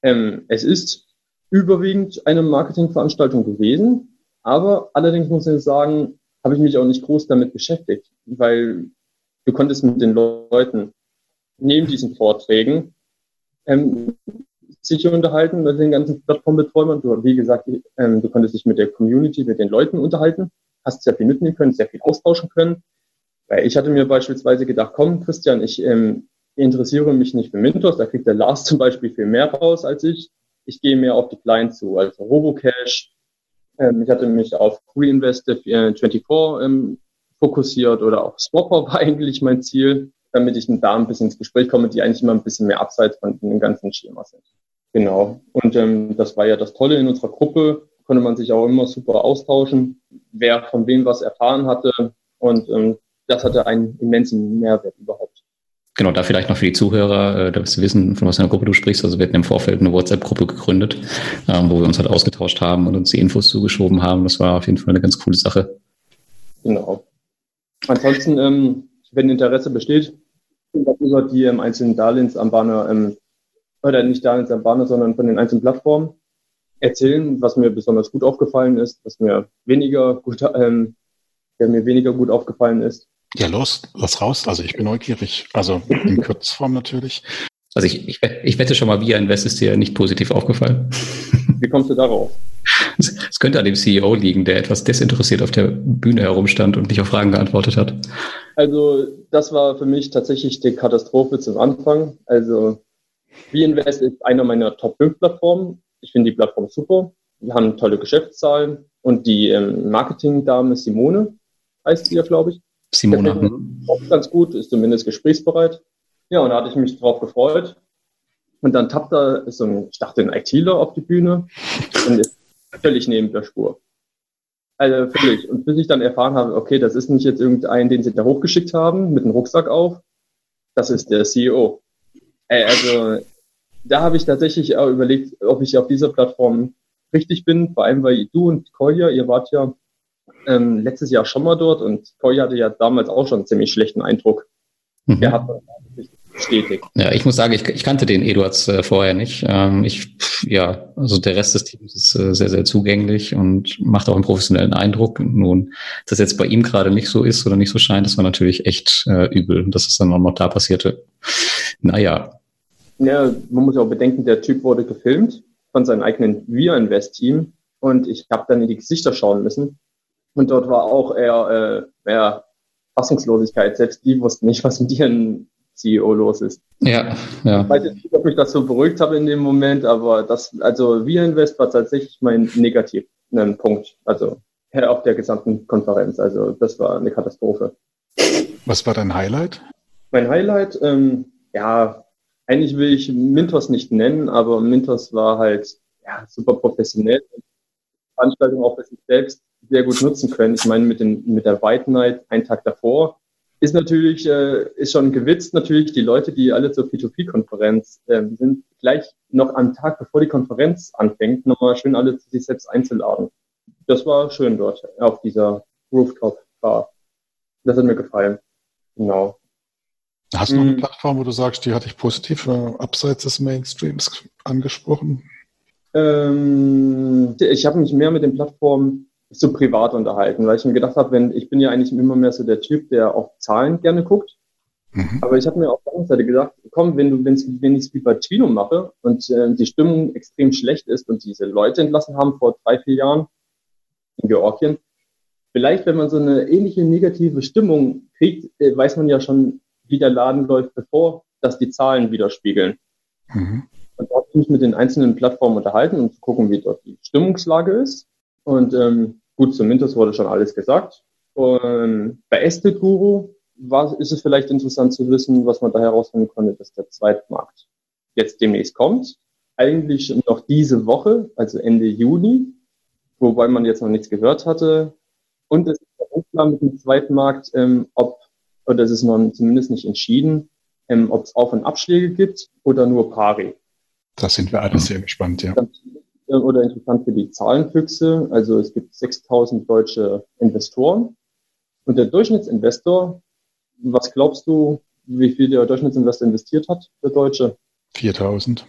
ähm, es ist überwiegend eine Marketingveranstaltung gewesen. Aber allerdings muss ich sagen, habe ich mich auch nicht groß damit beschäftigt, weil du konntest mit den Leuten neben diesen Vorträgen ähm, sich unterhalten mit den ganzen Plattformbetreuern. Du, wie gesagt, ähm, du konntest dich mit der Community, mit den Leuten unterhalten, hast sehr viel mitnehmen können, sehr viel austauschen können. Weil ich hatte mir beispielsweise gedacht, komm, Christian, ich ähm, interessiere mich nicht für Mintos, da kriegt der Lars zum Beispiel viel mehr raus als ich. Ich gehe mehr auf die Clients zu, also Robocash. Ähm, ich hatte mich auf Reinvestive 24 ähm, fokussiert oder auch Swapper war eigentlich mein Ziel, damit ich da ein bisschen ins Gespräch komme, die eigentlich immer ein bisschen mehr abseits von dem ganzen Schema sind. Genau. Und ähm, das war ja das Tolle in unserer Gruppe, konnte man sich auch immer super austauschen, wer von wem was erfahren hatte. Und ähm, das hatte einen immensen Mehrwert überhaupt. Genau, da vielleicht noch für die Zuhörer, äh, dass sie wissen, von was für einer Gruppe du sprichst. Also wir hatten im Vorfeld eine WhatsApp-Gruppe gegründet, ähm, wo wir uns halt ausgetauscht haben und uns die Infos zugeschoben haben. Das war auf jeden Fall eine ganz coole Sache. Genau. Ansonsten, ähm, wenn Interesse besteht, über die ähm, einzelnen Darlehensanbahner, ähm, oder nicht Darlehensanbahner, sondern von den einzelnen Plattformen erzählen, was mir besonders gut aufgefallen ist, was mir weniger gut, ähm, mir weniger gut aufgefallen ist. Ja, los, lass raus. Also ich bin neugierig. Also in Kurzform natürlich. Also ich, ich, ich wette schon mal, Via Invest ist dir nicht positiv aufgefallen. Wie kommst du darauf? Es könnte an dem CEO liegen, der etwas desinteressiert auf der Bühne herumstand und nicht auf Fragen geantwortet hat. Also das war für mich tatsächlich die Katastrophe zum Anfang. Also VInvest ist einer meiner Top 5 Plattformen. Ich finde die Plattform super. Wir haben tolle Geschäftszahlen und die ähm, Marketing-Dame Simone heißt sie ja, glaube ich. Simone. Auch ganz gut, ist zumindest gesprächsbereit. Ja, und da hatte ich mich drauf gefreut. Und dann tappt da so ein, ich dachte, ein ITler auf die Bühne und ist völlig neben der Spur. Also völlig. Und bis ich dann erfahren habe, okay, das ist nicht jetzt irgendein, den sie da hochgeschickt haben, mit einem Rucksack auf. Das ist der CEO. Äh, also da habe ich tatsächlich auch überlegt, ob ich auf dieser Plattform richtig bin, vor allem weil du und Kolja, ihr wart ja ähm, letztes Jahr schon mal dort und Kolja hatte ja damals auch schon einen ziemlich schlechten Eindruck. Mhm. Er hat bestätigt. Ja, ich muss sagen, ich, ich kannte den Eduards äh, vorher nicht. Ähm, ich, ja, also der Rest des Teams ist äh, sehr, sehr zugänglich und macht auch einen professionellen Eindruck. Nun, dass jetzt bei ihm gerade nicht so ist oder nicht so scheint, das war natürlich echt äh, übel, dass es dann auch noch da passierte. Naja, ja, man muss auch bedenken, der Typ wurde gefilmt von seinem eigenen Wir Invest Team und ich habe dann in die Gesichter schauen müssen und dort war auch eher äh, mehr Fassungslosigkeit. Selbst die wussten nicht, was mit ihren CEO los ist. Ja, ja. Ich weiß nicht, ob ich das so beruhigt habe in dem Moment, aber das, also Wir Invest war tatsächlich mein negativ Punkt. Also auf der gesamten Konferenz. Also das war eine Katastrophe. Was war dein Highlight? Mein Highlight, ähm, ja, eigentlich will ich Mintos nicht nennen, aber Mintos war halt ja, super professionell. Veranstaltung auch für sich selbst sehr gut nutzen können. Ich meine, mit, den, mit der White Night einen Tag davor ist natürlich, äh, ist schon gewitzt natürlich, die Leute, die alle zur P2P-Konferenz äh, sind, gleich noch am Tag, bevor die Konferenz anfängt, nochmal schön alle zu sich selbst einzuladen. Das war schön dort auf dieser Rooftop-Bar. Das hat mir gefallen. Genau. Hast du noch eine hm. Plattform, wo du sagst, die hatte ich positiv äh, abseits des Mainstreams angesprochen? Ähm, ich habe mich mehr mit den Plattformen so privat unterhalten, weil ich mir gedacht habe, wenn ich bin ja eigentlich immer mehr so der Typ, der auf Zahlen gerne guckt. Mhm. Aber ich habe mir auf der anderen Seite gedacht, komm, wenn du, wenn's, wenn ich es wie bei Twino mache und äh, die Stimmung extrem schlecht ist und diese Leute entlassen haben vor drei, vier Jahren in Georgien, vielleicht, wenn man so eine ähnliche negative Stimmung kriegt, äh, weiß man ja schon, wie der Laden läuft, bevor das die Zahlen widerspiegeln. Mhm. Und da habe ich mich mit den einzelnen Plattformen unterhalten, um zu gucken, wie dort die Stimmungslage ist. Und ähm, gut, zumindest wurde schon alles gesagt. Und bei Estate Guru war, ist es vielleicht interessant zu wissen, was man da herausfinden konnte, dass der Zweitmarkt jetzt demnächst kommt. Eigentlich noch diese Woche, also Ende Juni, wobei man jetzt noch nichts gehört hatte. Und es ist unklar mit dem Zweitmarkt, ähm, ob oder es ist noch zumindest nicht entschieden, ähm, ob es Auf- und Abschläge gibt oder nur Pari. Da sind wir alle sehr gespannt, ja. Oder interessant für die Zahlenfüchse. Also es gibt 6000 deutsche Investoren. Und der Durchschnittsinvestor, was glaubst du, wie viel der Durchschnittsinvestor investiert hat, der Deutsche? 4000.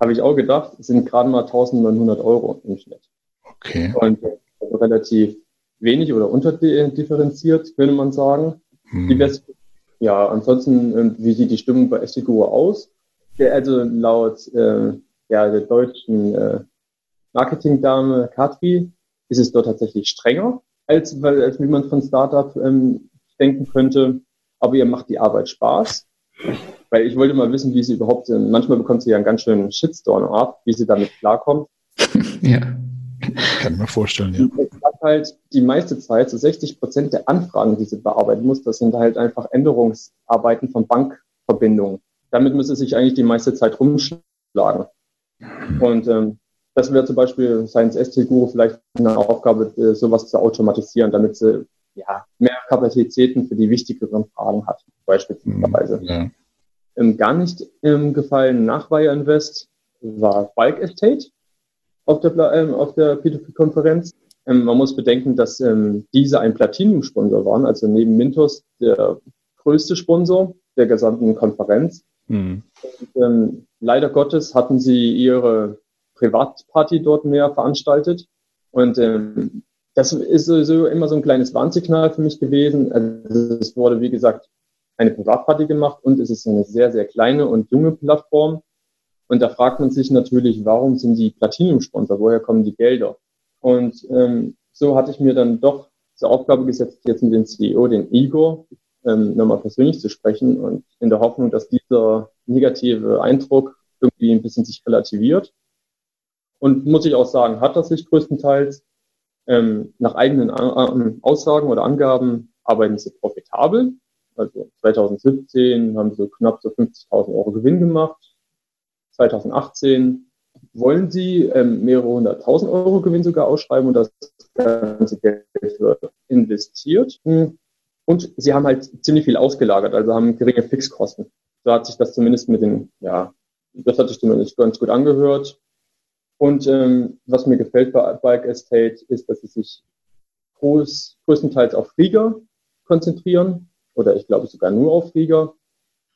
Habe ich auch gedacht, sind gerade mal 1900 Euro im Schnitt. Okay. Und relativ wenig oder unterdifferenziert, könnte man sagen. Hm. Die West ja, ansonsten, ähm, wie sieht die Stimmung bei Estigo aus? Der, also laut äh, ja, der deutschen äh, Marketingdame Katri ist es dort tatsächlich strenger, als, als wie man von Startup ähm, denken könnte. Aber ihr macht die Arbeit Spaß. Weil ich wollte mal wissen, wie sie überhaupt, sind. manchmal bekommt sie ja einen ganz schönen Shitstorm ab, wie sie damit klarkommt. ja. Kann ich mir vorstellen, ja. Ich habe halt die meiste Zeit, so 60 Prozent der Anfragen, die sie bearbeiten muss, das sind halt einfach Änderungsarbeiten von Bankverbindungen. Damit müsste sich eigentlich die meiste Zeit rumschlagen. Und ähm, das wäre zum Beispiel Science ST Guru vielleicht eine Aufgabe, äh, sowas zu automatisieren, damit sie ja, mehr Kapazitäten für die wichtigeren Fragen hat, beispielsweise. Ja. Ähm, gar nicht ähm, gefallen nach Wire Invest war Bulk Estate auf der, ähm, auf der P2P-Konferenz. Ähm, man muss bedenken, dass ähm, diese ein Platinum-Sponsor waren, also neben Mintos der größte Sponsor der gesamten Konferenz. Mhm. Und, ähm, leider Gottes hatten sie ihre Privatparty dort mehr veranstaltet. Und ähm, das ist so immer so ein kleines Warnsignal für mich gewesen. Also es wurde, wie gesagt, eine Privatparty gemacht und es ist eine sehr, sehr kleine und junge Plattform. Und da fragt man sich natürlich, warum sind die Platinum-Sponsor? Woher kommen die Gelder? Und ähm, so hatte ich mir dann doch zur Aufgabe gesetzt, jetzt mit dem CEO, den Igor, ähm, nochmal persönlich zu sprechen und in der Hoffnung, dass dieser negative Eindruck irgendwie ein bisschen sich relativiert. Und muss ich auch sagen, hat das sich größtenteils. Ähm, nach eigenen äh, Aussagen oder Angaben arbeiten sie profitabel. Also 2017 haben sie knapp so 50.000 Euro Gewinn gemacht. 2018 wollen sie ähm, mehrere hunderttausend Euro Gewinn sogar ausschreiben und das ganze Geld wird investiert. Und sie haben halt ziemlich viel ausgelagert, also haben geringe Fixkosten. So hat sich das zumindest mit den, ja, das hat sich zumindest ganz gut angehört. Und ähm, was mir gefällt bei Bike Estate ist, dass sie sich groß, größtenteils auf Flieger konzentrieren oder ich glaube sogar nur auf Flieger,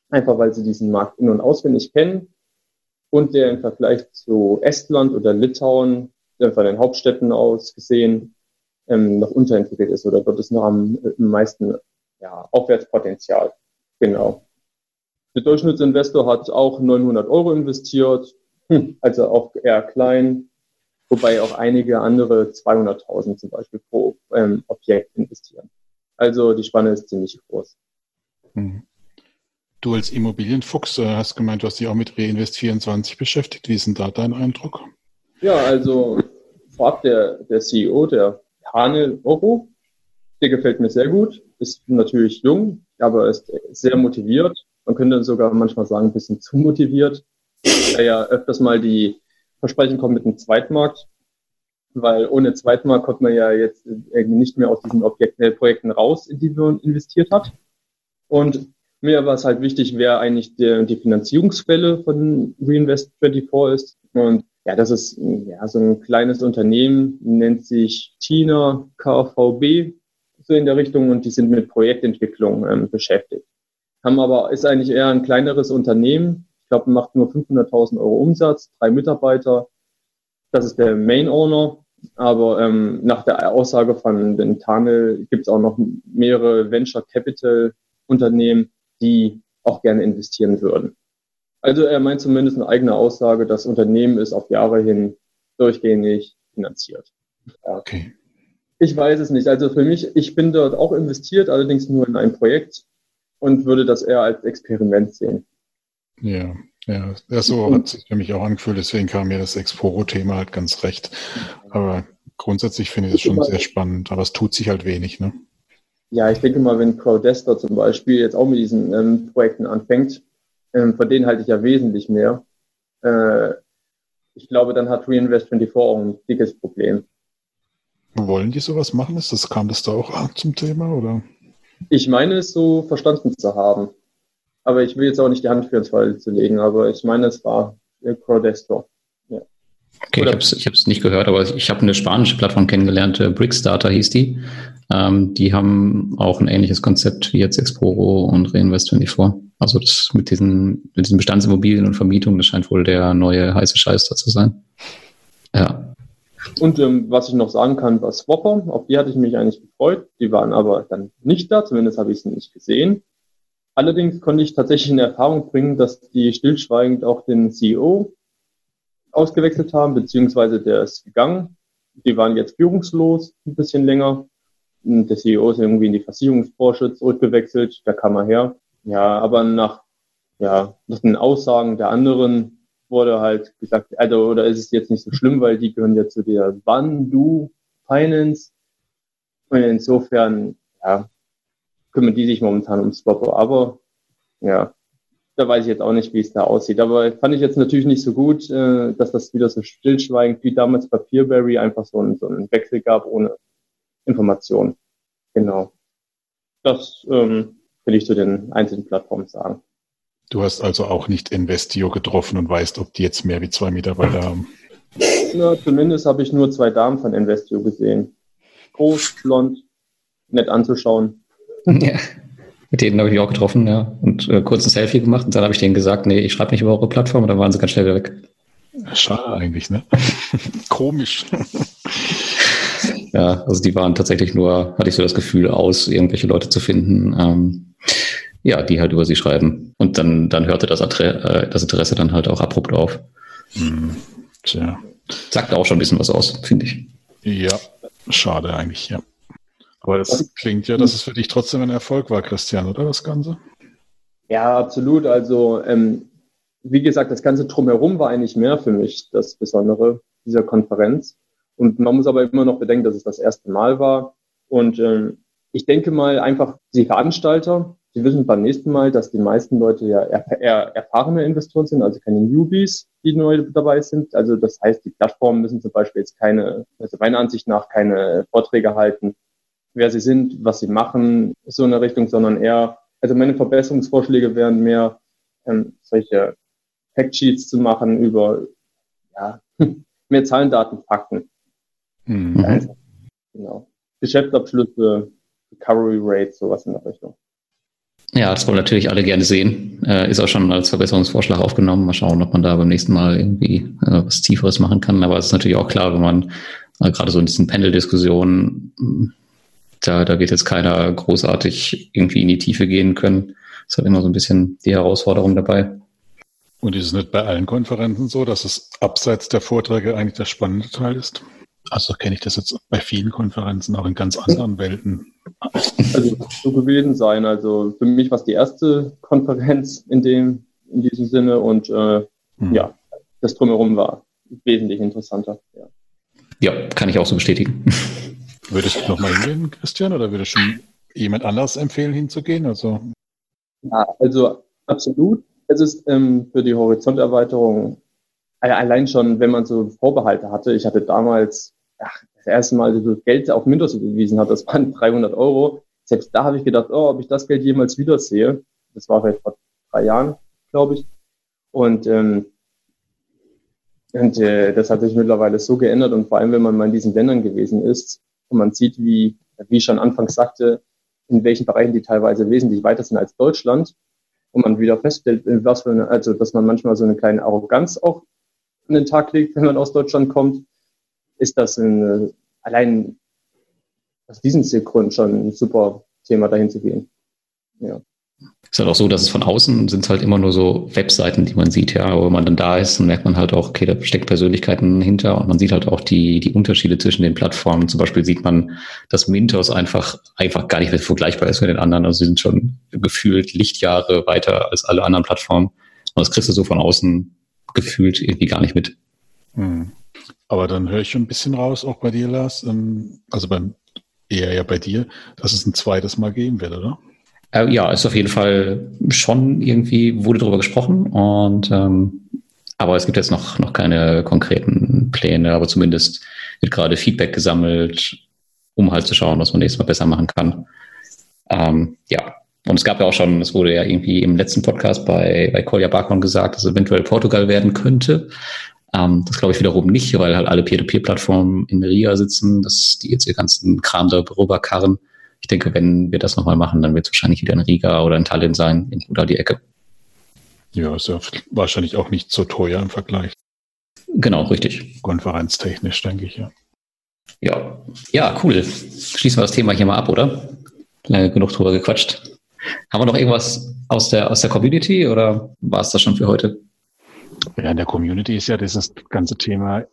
einfach weil sie diesen Markt in- und auswendig kennen und der im Vergleich zu Estland oder Litauen, von den Hauptstädten aus gesehen, ähm, noch unterentwickelt ist oder dort ist noch am, am meisten ja, Aufwärtspotenzial. Genau. Der Durchschnittsinvestor hat auch 900 Euro investiert, also auch eher klein, wobei auch einige andere 200.000 zum Beispiel pro ähm, Objekt investieren. Also die Spanne ist ziemlich groß. Hm. Du als Immobilienfuchs äh, hast gemeint, du hast dich auch mit Reinvest24 beschäftigt. Wie ist denn da dein Eindruck? Ja, also vorab der, der CEO, der Hanel Oro, der gefällt mir sehr gut, ist natürlich jung, aber ist sehr motiviert. Man könnte sogar manchmal sagen, ein bisschen zu motiviert, weil ja öfters mal die Versprechen kommen mit dem Zweitmarkt, weil ohne Zweitmarkt kommt man ja jetzt nicht mehr aus diesen Objekten, äh, Projekten raus, in die man investiert hat. Und mir war es halt wichtig, wer eigentlich der, die Finanzierungsquelle von Reinvest24 ist. Und ja, das ist ja so ein kleines Unternehmen, nennt sich Tina KVB, so in der Richtung, und die sind mit Projektentwicklung ähm, beschäftigt. Haben aber, ist eigentlich eher ein kleineres Unternehmen. Ich glaube, macht nur 500.000 Euro Umsatz, drei Mitarbeiter. Das ist der Main Owner. Aber ähm, nach der Aussage von den Tanel gibt es auch noch mehrere Venture Capital Unternehmen, die auch gerne investieren würden. Also er meint zumindest eine eigene Aussage, das Unternehmen ist auf Jahre hin durchgängig finanziert. Ja. Okay. Ich weiß es nicht. Also für mich, ich bin dort auch investiert, allerdings nur in ein Projekt und würde das eher als Experiment sehen. Ja, ja, ja so hat sich für mich auch angefühlt, deswegen kam mir das Exporo-Thema halt ganz recht. Aber grundsätzlich finde ich es schon sehr spannend, aber es tut sich halt wenig, ne? ja, ich denke mal, wenn Crowdester zum Beispiel jetzt auch mit diesen ähm, Projekten anfängt, ähm, von denen halte ich ja wesentlich mehr. Äh, ich glaube, dann hat Reinvest24 auch ein dickes Problem. Wollen die sowas machen? Ist das, kam das da auch zum Thema, oder? Ich meine es so verstanden zu haben. Aber ich will jetzt auch nicht die Hand für ins Fall zu legen, aber ich meine, es war Crowdester. Ja. Okay, Oder ich habe es nicht gehört, aber ich habe eine spanische Plattform kennengelernt, äh, Brickstarter hieß die. Ähm, die haben auch ein ähnliches Konzept wie jetzt Exporo und Reinvest24. Also das mit diesen, mit diesen Bestandsimmobilien und Vermietungen, das scheint wohl der neue heiße Scheiß da zu sein. Ja. Und ähm, was ich noch sagen kann, war Swapper. Auf die hatte ich mich eigentlich gefreut. Die waren aber dann nicht da, zumindest habe ich sie nicht gesehen. Allerdings konnte ich tatsächlich in Erfahrung bringen, dass die stillschweigend auch den CEO ausgewechselt haben, beziehungsweise der ist gegangen. Die waren jetzt führungslos ein bisschen länger. Und der CEO ist irgendwie in die Versicherungsbranche zurückgewechselt, da kam er her. Ja, aber nach, ja, nach den Aussagen der anderen wurde halt gesagt, also, oder ist es jetzt nicht so schlimm, weil die gehören ja zu der Wandu Finance. Und insofern, ja, kümmern die sich momentan um Swapper. Aber, ja, da weiß ich jetzt auch nicht, wie es da aussieht. Aber fand ich jetzt natürlich nicht so gut, äh, dass das wieder so stillschweigend wie damals bei Peerberry einfach so einen, so einen Wechsel gab ohne Information. Genau. Das ähm, will ich zu den einzelnen Plattformen sagen. Du hast also auch nicht Investio getroffen und weißt, ob die jetzt mehr wie zwei Mitarbeiter haben. Ja, zumindest habe ich nur zwei Damen von Investio gesehen. Groß, blond, nett anzuschauen. Ja, mit denen habe ich mich auch getroffen, ja. Und äh, kurz ein Selfie gemacht und dann habe ich denen gesagt, nee, ich schreibe nicht über eure Plattform und dann waren sie ganz schnell wieder weg. Schade eigentlich, ne? Komisch. ja, also die waren tatsächlich nur, hatte ich so das Gefühl, aus, irgendwelche Leute zu finden. Ähm, ja, die halt über sie schreiben. Und dann, dann hörte das, Adre äh, das Interesse dann halt auch abrupt auf. Hm, tja. Sagt auch schon ein bisschen was aus, finde ich. Ja, schade eigentlich, ja. Aber das klingt ja, dass es für dich trotzdem ein Erfolg war, Christian, oder das Ganze? Ja, absolut. Also, ähm, wie gesagt, das Ganze drumherum war eigentlich mehr für mich das Besondere dieser Konferenz. Und man muss aber immer noch bedenken, dass es das erste Mal war. Und ähm, ich denke mal einfach, die Veranstalter, die wissen beim nächsten Mal, dass die meisten Leute ja eher erfahrene Investoren sind, also keine Newbies, die neu dabei sind. Also das heißt, die Plattformen müssen zum Beispiel jetzt keine, also meiner Ansicht nach keine Vorträge halten, wer sie sind, was sie machen, so in der Richtung, sondern eher, also meine Verbesserungsvorschläge wären mehr ähm, solche Factsheets zu machen über ja, mehr Zahlen, Daten, Fakten. Mhm. Also, genau. Geschäftsabschlüsse, Recovery Rate, sowas in der Richtung. Ja, das wollen natürlich alle gerne sehen. Äh, ist auch schon als Verbesserungsvorschlag aufgenommen. Mal schauen, ob man da beim nächsten Mal irgendwie äh, was Tieferes machen kann. Aber es ist natürlich auch klar, wenn man äh, gerade so in diesen Panel-Diskussionen, da, da wird jetzt keiner großartig irgendwie in die Tiefe gehen können. Das ist halt immer so ein bisschen die Herausforderung dabei. Und ist es nicht bei allen Konferenzen so, dass es abseits der Vorträge eigentlich der spannende Teil ist? Also kenne ich das jetzt bei vielen Konferenzen auch in ganz anderen Welten. Also so gewesen sein. Also für mich war es die erste Konferenz in dem in diesem Sinne und äh, hm. ja, das drumherum war wesentlich interessanter. Ja. ja, kann ich auch so bestätigen. Würdest du nochmal hingehen, Christian, oder würdest du jemand anders empfehlen, hinzugehen? Also ja, also absolut. Es ist ähm, für die Horizonterweiterung allein schon, wenn man so Vorbehalte hatte. Ich hatte damals ach, das erste Mal so Geld auf Mintos überwiesen hat, das waren 300 Euro. Selbst da habe ich gedacht, oh, ob ich das Geld jemals wiedersehe. Das war vielleicht vor drei Jahren, glaube ich. Und, ähm, und äh, das hat sich mittlerweile so geändert und vor allem, wenn man mal in diesen Ländern gewesen ist und man sieht, wie, wie ich schon anfangs sagte, in welchen Bereichen die teilweise wesentlich weiter sind als Deutschland und man wieder feststellt, was für eine, also dass man manchmal so eine kleine Arroganz auch an den Tag legt, wenn man aus Deutschland kommt ist das ein, allein aus diesem Grund schon ein super Thema, dahin zu gehen. Ja. Ist halt auch so, dass es von außen sind halt immer nur so Webseiten, die man sieht, ja. Aber wenn man dann da ist, dann merkt man halt auch, okay, da steckt Persönlichkeiten hinter und man sieht halt auch die, die Unterschiede zwischen den Plattformen. Zum Beispiel sieht man, dass Mintos einfach, einfach gar nicht mehr vergleichbar ist mit den anderen. Also sie sind schon gefühlt Lichtjahre weiter als alle anderen Plattformen. Und das kriegst du so von außen gefühlt irgendwie gar nicht mit. Hm. Aber dann höre ich schon ein bisschen raus, auch bei dir, Lars, ähm, also beim, eher ja bei dir, dass es ein zweites Mal geben wird, oder? Äh, ja, ist auf jeden Fall schon irgendwie, wurde darüber gesprochen und ähm, aber es gibt jetzt noch, noch keine konkreten Pläne, aber zumindest wird gerade Feedback gesammelt, um halt zu schauen, was man nächstes Mal besser machen kann. Ähm, ja, und es gab ja auch schon, es wurde ja irgendwie im letzten Podcast bei, bei Kolja Barkon gesagt, dass eventuell Portugal werden könnte. Ähm, das glaube ich wiederum nicht, weil halt alle Peer-to-Peer-Plattformen in Riga sitzen, dass die jetzt ihr ganzen Kram da rüberkarren. Ich denke, wenn wir das nochmal machen, dann wird es wahrscheinlich wieder in Riga oder in Tallinn sein, oder die Ecke. Ja, ist ja wahrscheinlich auch nicht so teuer im Vergleich. Genau, richtig. Konferenztechnisch, denke ich, ja. Ja, ja, cool. Schließen wir das Thema hier mal ab, oder? Lange genug drüber gequatscht. Haben wir noch irgendwas aus der, aus der Community oder war es das schon für heute? Ja, in der Community ist ja dieses ganze Thema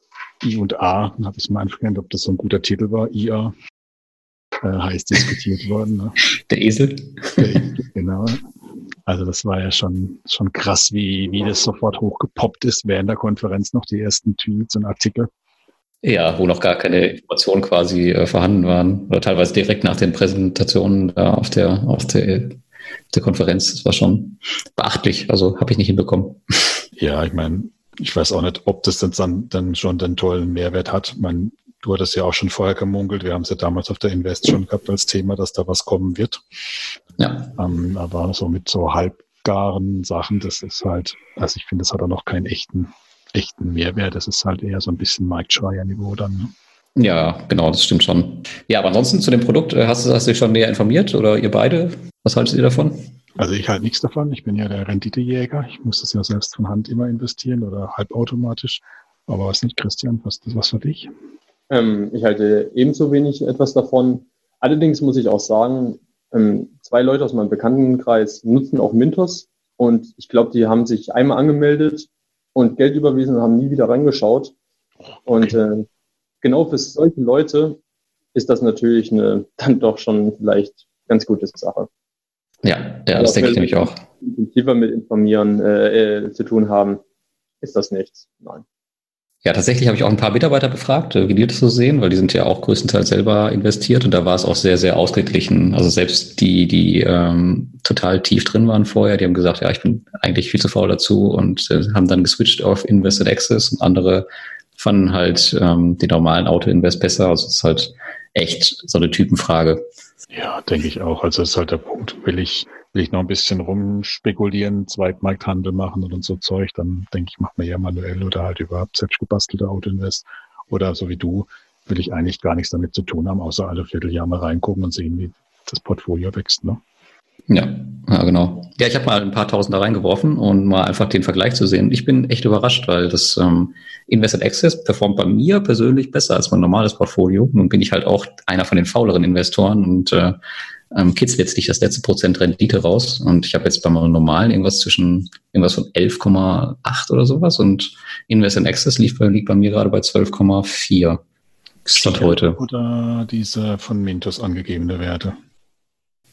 I und A, habe ich mal angefangen, ob das so ein guter Titel war, IA, äh, heiß diskutiert worden. Ne? Der Esel. Der Esel, genau. Also das war ja schon, schon krass, wie, wie das sofort hochgepoppt ist während der Konferenz noch die ersten Tweets und Artikel. Ja, wo noch gar keine Informationen quasi äh, vorhanden waren. Oder teilweise direkt nach den Präsentationen äh, auf der, auf der, der Konferenz. Das war schon beachtlich. Also habe ich nicht hinbekommen. Ja, ich meine, ich weiß auch nicht, ob das dann, dann schon den tollen Mehrwert hat. Man, du hattest ja auch schon vorher gemunkelt. Wir haben es ja damals auf der Invest schon gehabt als Thema, dass da was kommen wird. Ja. Ähm, aber so mit so halbgaren Sachen, das ist halt, also ich finde, das hat auch noch keinen echten echten Mehrwert. Das ist halt eher so ein bisschen Marktschreier-Niveau dann. Ne? Ja, genau, das stimmt schon. Ja, aber ansonsten zu dem Produkt, äh, hast, hast du dich schon näher informiert oder ihr beide? Was haltet ihr davon? Also ich halte nichts davon. Ich bin ja der Renditejäger. Ich muss das ja selbst von Hand immer investieren oder halbautomatisch. Aber was nicht, Christian, was was für dich? Ähm, ich halte ebenso wenig etwas davon. Allerdings muss ich auch sagen, ähm, zwei Leute aus meinem Bekanntenkreis nutzen auch Mintos und ich glaube, die haben sich einmal angemeldet und Geld überwiesen und haben nie wieder reingeschaut. Und äh, genau für solche Leute ist das natürlich eine dann doch schon vielleicht ganz gute Sache. Ja, ja das denke ich nämlich auch. Intensiver mit Informieren äh, äh, zu tun haben, ist das nichts. Nein. Ja, tatsächlich habe ich auch ein paar Mitarbeiter befragt, äh, wie die das so sehen, weil die sind ja auch größtenteils selber investiert und da war es auch sehr, sehr ausgeglichen. Also selbst die, die ähm, total tief drin waren vorher, die haben gesagt, ja, ich bin eigentlich viel zu faul dazu und äh, haben dann geswitcht auf Invested Access und andere fanden halt ähm, den normalen Auto-Invest besser. Also es ist halt echt so eine Typenfrage. Ja, denke ich auch. Also das ist halt der Punkt. Will ich will ich noch ein bisschen rumspekulieren, Zweitmarkthandel machen und so Zeug, dann denke ich, macht man ja manuell oder halt überhaupt selbst gebastelte Autoinvest. Oder so wie du, will ich eigentlich gar nichts damit zu tun haben, außer alle Vierteljahr mal reingucken und sehen, wie das Portfolio wächst. Ne? Ja, ja, genau. Ja, ich habe mal ein paar Tausend da reingeworfen und mal einfach den Vergleich zu sehen. Ich bin echt überrascht, weil das ähm, Invested Access performt bei mir persönlich besser als mein normales Portfolio. Nun bin ich halt auch einer von den fauleren Investoren und äh, ähm, kitzelt jetzt nicht das letzte Prozent Rendite raus. Und ich habe jetzt beim normalen irgendwas zwischen irgendwas von 11,8 oder sowas und Invest in Access liegt bei, liegt bei mir gerade bei 12,4. Statt heute. Oder diese von Mintos angegebene Werte?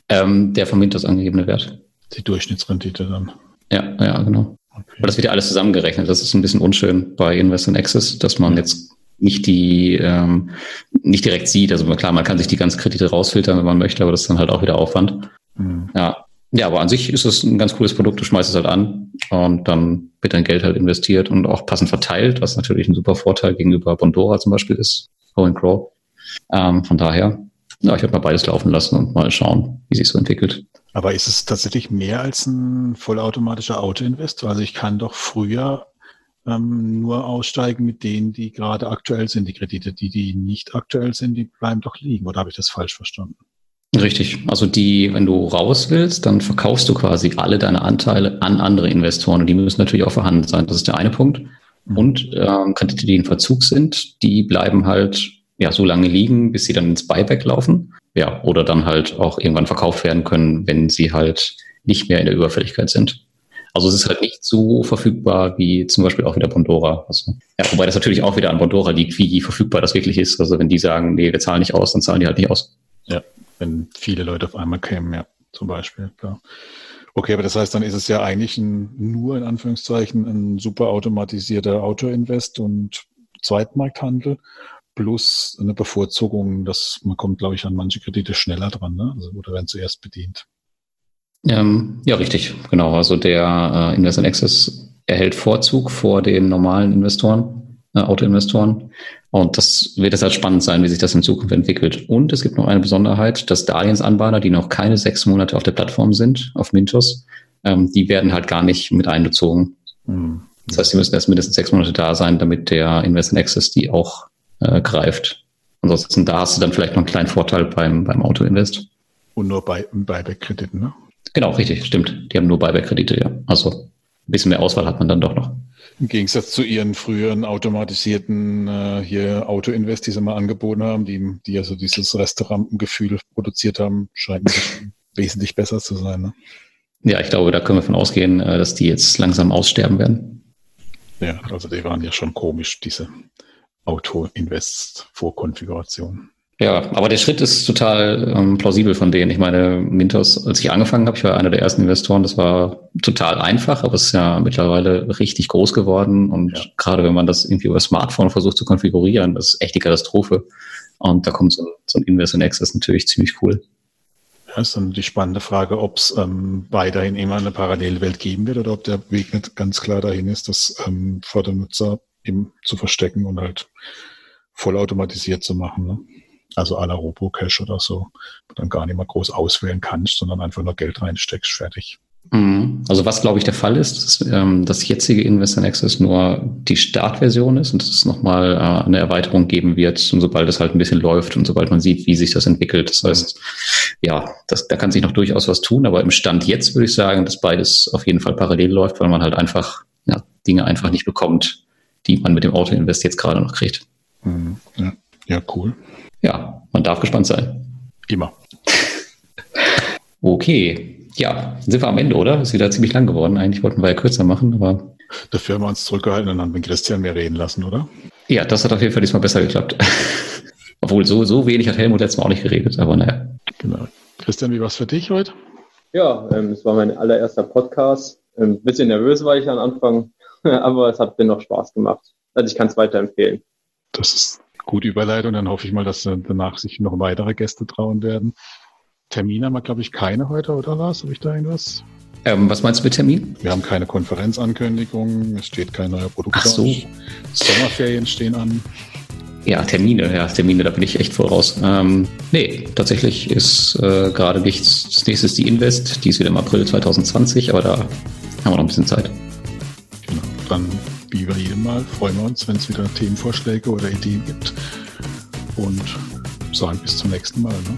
Ähm, der von Mintos angegebene Wert. Die Durchschnittsrendite dann. Ja, ja, genau. Okay. Aber das wird ja alles zusammengerechnet. Das ist ein bisschen unschön bei Invest in Access, dass man jetzt nicht die ähm, nicht direkt sieht. Also klar, man kann sich die ganzen Kredite rausfiltern, wenn man möchte, aber das ist dann halt auch wieder Aufwand. Mhm. Ja. Ja, aber an sich ist es ein ganz cooles Produkt. Du schmeißt es halt an und dann wird dein Geld halt investiert und auch passend verteilt, was natürlich ein super Vorteil gegenüber Bondora zum Beispiel ist, How and Grow. Ähm, von daher, ja, ich habe mal beides laufen lassen und mal schauen, wie sich so entwickelt. Aber ist es tatsächlich mehr als ein vollautomatischer Auto-Investor? Also ich kann doch früher ähm, nur aussteigen mit denen, die gerade aktuell sind, die Kredite. Die, die nicht aktuell sind, die bleiben doch liegen. Oder habe ich das falsch verstanden? Richtig. Also die, wenn du raus willst, dann verkaufst du quasi alle deine Anteile an andere Investoren und die müssen natürlich auch vorhanden sein. Das ist der eine Punkt. Mhm. Und ähm, Kredite, die in Verzug sind, die bleiben halt ja so lange liegen, bis sie dann ins Buyback laufen. Ja, oder dann halt auch irgendwann verkauft werden können, wenn sie halt nicht mehr in der Überfälligkeit sind. Also es ist halt nicht so verfügbar wie zum Beispiel auch wieder Bondora. Also, ja, wobei das natürlich auch wieder an Bondora liegt, wie verfügbar das wirklich ist. Also wenn die sagen, nee, wir zahlen nicht aus, dann zahlen die halt nicht aus. Ja, wenn viele Leute auf einmal kämen, ja, zum Beispiel, klar. Okay, aber das heißt, dann ist es ja eigentlich ein, nur in Anführungszeichen ein super automatisierter Autoinvest und Zweitmarkthandel plus eine Bevorzugung, dass man kommt, glaube ich, an manche Kredite schneller dran, ne? Also, oder werden zuerst bedient. Ähm, ja, richtig, genau. Also der äh, Invest in Access erhält Vorzug vor den normalen Investoren, äh, Autoinvestoren. Und das wird deshalb spannend sein, wie sich das in Zukunft entwickelt. Und es gibt noch eine Besonderheit, dass Darlehensanbahner, die noch keine sechs Monate auf der Plattform sind, auf Mintos, ähm, die werden halt gar nicht mit einbezogen. Mhm. Das heißt, sie müssen erst mindestens sechs Monate da sein, damit der Invest in Access die auch äh, greift. Ansonsten da hast du dann vielleicht noch einen kleinen Vorteil beim, beim Autoinvest. Und nur bei Buyback-Krediten, ne? Genau, richtig, stimmt. Die haben nur Buyback-Kredite, ja. Also ein bisschen mehr Auswahl hat man dann doch noch. Im Gegensatz zu ihren früheren automatisierten äh, hier Auto-Invest, die sie mal angeboten haben, die, die also dieses Restaurantgefühl produziert haben, scheint wesentlich besser zu sein. Ne? Ja, ich glaube, da können wir von ausgehen, äh, dass die jetzt langsam aussterben werden. Ja, also die waren ja schon komisch, diese Auto-Invest-Vorkonfiguration. Ja, aber der Schritt ist total ähm, plausibel von denen. Ich meine, Mintos, als ich angefangen habe, ich war einer der ersten Investoren, das war total einfach, aber es ist ja mittlerweile richtig groß geworden. Und ja. gerade wenn man das irgendwie über Smartphone versucht zu konfigurieren, das ist echt die Katastrophe. Und da kommt so, so ein Invest in Access natürlich ziemlich cool. Ja, ist dann die spannende Frage, ob es ähm, weiterhin immer eine Parallelwelt geben wird oder ob der Weg nicht ganz klar dahin ist, das ähm, vor dem Nutzer eben zu verstecken und halt vollautomatisiert zu machen. Ne? also à la Robocash oder so, dann gar nicht mehr groß auswählen kannst, sondern einfach nur Geld reinsteckst, fertig. Mhm. Also was, glaube ich, der Fall ist, dass ähm, das jetzige Investor Access nur die Startversion ist und dass es nochmal äh, eine Erweiterung geben wird, und sobald es halt ein bisschen läuft und sobald man sieht, wie sich das entwickelt. Das heißt, ja, das, da kann sich noch durchaus was tun, aber im Stand jetzt würde ich sagen, dass beides auf jeden Fall parallel läuft, weil man halt einfach ja, Dinge einfach nicht bekommt, die man mit dem Auto-Invest jetzt gerade noch kriegt. Mhm. Ja. ja, cool ja, man darf gespannt sein. Immer. Okay, ja, sind wir am Ende, oder? Ist wieder ziemlich lang geworden. Eigentlich wollten wir ja kürzer machen, aber. Dafür haben wir uns zurückgehalten und haben den Christian mehr reden lassen, oder? Ja, das hat auf jeden Fall diesmal besser geklappt. Obwohl, so, so wenig hat Helmut letztes Mal auch nicht geredet, aber naja. Genau. Christian, wie war es für dich heute? Ja, ähm, es war mein allererster Podcast. Ein ähm, bisschen nervös war ich am Anfang, aber es hat dennoch Spaß gemacht. Also ich kann es weiterempfehlen. Das ist Gute Überleitung. Dann hoffe ich mal, dass danach sich noch weitere Gäste trauen werden. Termin haben wir, glaube ich, keine heute, oder Lars? Habe ich da irgendwas? Ähm, was meinst du mit Termin? Wir haben keine Konferenzankündigung, es steht kein neuer Produkt. Ach so. Sommerferien stehen an. Ja, Termine, ja, Termine, da bin ich echt voraus. Ähm, nee, tatsächlich ist äh, gerade nichts. Das nächste ist die Invest, die ist wieder im April 2020, aber da haben wir noch ein bisschen Zeit. Dann wie bei jedem Mal freuen wir uns, wenn es wieder Themenvorschläge oder Ideen gibt. Und sagen bis zum nächsten Mal. Ne?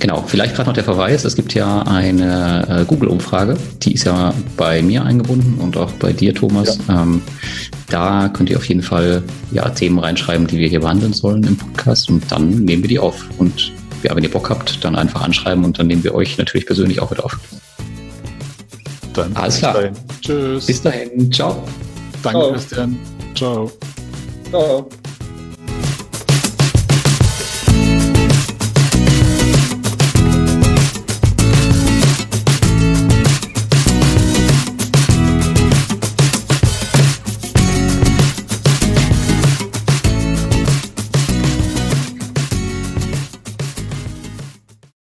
Genau, vielleicht gerade noch der Verweis, es gibt ja eine äh, Google-Umfrage, die ist ja bei mir eingebunden und auch bei dir, Thomas. Ja. Ähm, da könnt ihr auf jeden Fall ja, Themen reinschreiben, die wir hier behandeln sollen im Podcast und dann nehmen wir die auf. Und ja, wenn ihr Bock habt, dann einfach anschreiben und dann nehmen wir euch natürlich persönlich auch mit auf. Dann Alles klar. Dahin. Tschüss. Bis dahin. Ciao. Danke, Ciao. Christian. Ciao. Ciao.